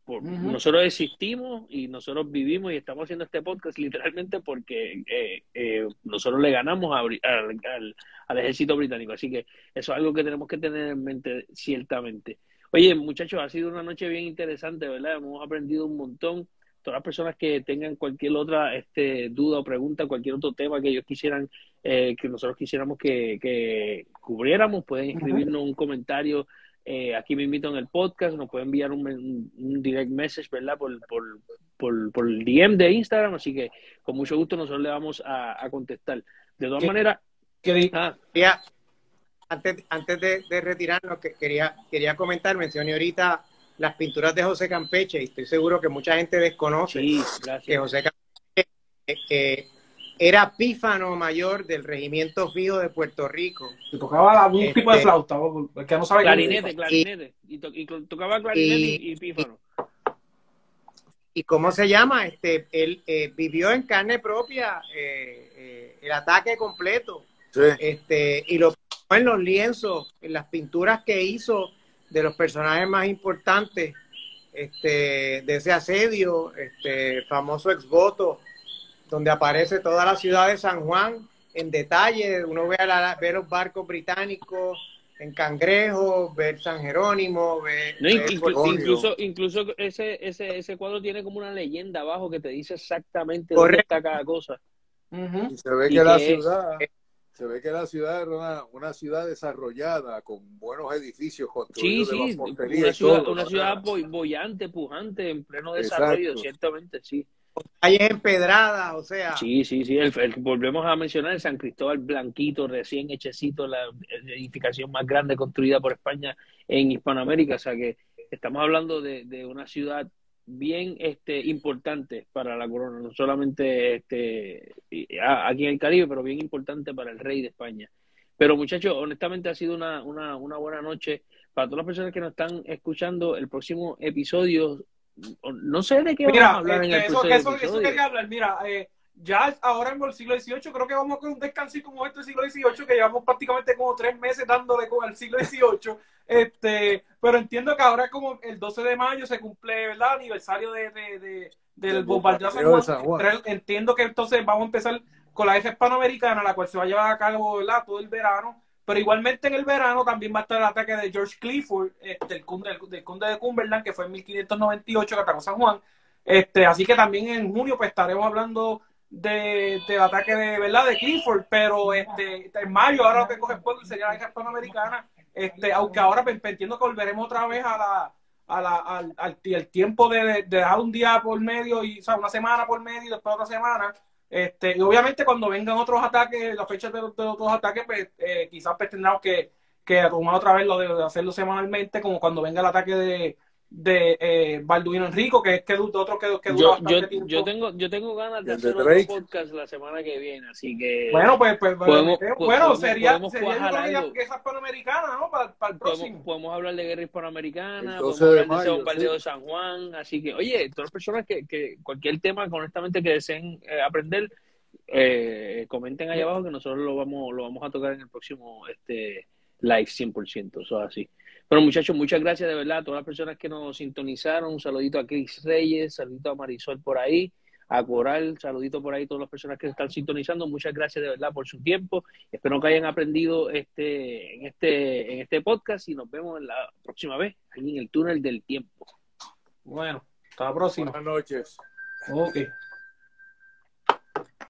Nosotros existimos y nosotros vivimos y estamos haciendo este podcast literalmente porque eh, eh, nosotros le ganamos al, ejército británico. Así que eso es algo que tenemos que tener en mente ciertamente. Oye, muchachos, ha sido una noche bien interesante, ¿verdad? Hemos aprendido un montón. Todas las personas que tengan cualquier otra este, duda o pregunta, cualquier otro tema que ellos quisieran, eh, que nosotros quisiéramos que, que cubriéramos, pueden escribirnos un comentario eh, aquí me invito en el podcast, nos puede enviar un, direct message, ¿verdad? Por, por, por, por, el DM de Instagram, así que con mucho gusto nosotros le vamos a, contestar. De todas maneras, ah. antes, antes de, retirarnos, que quería, quería comentar, mencioné ahorita las pinturas de José Campeche y estoy seguro que mucha gente desconoce que José Campeche eh, eh, era pífano mayor del regimiento fijo de Puerto Rico. Y tocaba algún este, tipo de flauta, que no sabe Clarinete, clarinete. Y, tocaba clarinete y, pífano. ¿Y cómo se llama? Este, él eh, vivió en carne propia eh, eh, el ataque completo. Sí. Este, y lo en los lienzos, en las pinturas que hizo de los personajes más importantes este, de ese asedio, este famoso exvoto donde aparece toda la ciudad de San Juan en detalle. Uno ve, a ve los barcos británicos en Cangrejo, ver San Jerónimo, ver, incluso, incluso ese, ese, ese cuadro tiene como una leyenda abajo que te dice exactamente dónde está cada cosa. y se ve que, la ciudad se ve que la ciudad era una, ciudad desarrollada con buenos edificios construidos sí, sí, una ciudad, una ciudad bollante, pujante, en pleno desarrollo, ciertamente, sí calles empedradas, o sea. Sí, sí, sí. volvemos a mencionar el San Cristóbal Blanquito, recién hechecito, la edificación más grande construida por España en Hispanoamérica. O sea que estamos hablando de, una ciudad bien este, importante para la corona, no solamente este, aquí en el Caribe, pero bien importante para el rey de España. Pero muchachos, honestamente ha sido una, una, una buena noche. Para todas las personas que nos están escuchando, el próximo episodio no sé de qué vamos a hablar en el eso, eso, eso quería hablar. Mira, eh, ya ahora en el siglo XVIII, creo que vamos con un descansito como este siglo XVIII, que llevamos prácticamente como tres meses dándole con el siglo XVIII. Este, pero entiendo que ahora como el 12 de mayo se cumple, ¿verdad? Aniversario de, de, del bombardeo de San Juan. Entiendo que entonces vamos a empezar con la eje hispanoamericana, la cual se va a llevar a cabo, ¿verdad? Todo el verano pero igualmente en el verano también va a estar el ataque de George Clifford, este, del, conde de Cumberland, que fue en 1598 que atacó San Juan. Este, así que también en junio pues estaremos hablando de, del ataque de verdad de Clifford, pero este, en mayo ahora lo que coge fuego sería la guerra hispanoamericana, este, aunque ahora pues, entiendo que volveremos otra vez a la, a la, al, al, tiempo de, de, dejar un día por medio y o sea, una semana por medio y después otra semana este, y obviamente cuando vengan otros ataques, las fechas de, los otros ataques, pues eh, quizás pues, que, que tomar otra vez lo de, hacerlo semanalmente, como cuando venga el ataque de, de eh, Balduino Enrico, que es que otro que, que dura yo, bastante tiempo. Yo tengo, yo tengo ganas de hacer otro podcast la semana que viene, así que... Bueno, pues, pues podemos, bueno, sería, sería yo que esa panamericana, ¿no? Para, para el próximo. Podemos, hablar de guerra hispanoamericana, podemos hablar de, mayo, de San Juan, así que, oye, todas las personas que, que cualquier tema, honestamente, que deseen eh, aprender, eh, comenten ahí abajo que nosotros lo vamos, lo vamos a tocar en el próximo este live 100%, eso así. Pero muchachos, muchas gracias de verdad a todas las personas que nos sintonizaron. Un saludito a Chris Reyes, saludito a Marisol por ahí, a Coral, saludito por ahí a todas las personas que están sintonizando. Muchas gracias de verdad por su tiempo. Espero que hayan aprendido este, en, este, en este podcast y nos vemos en la próxima vez, ahí en el túnel del tiempo. Bueno, hasta la próxima. Buenas noches. Ok.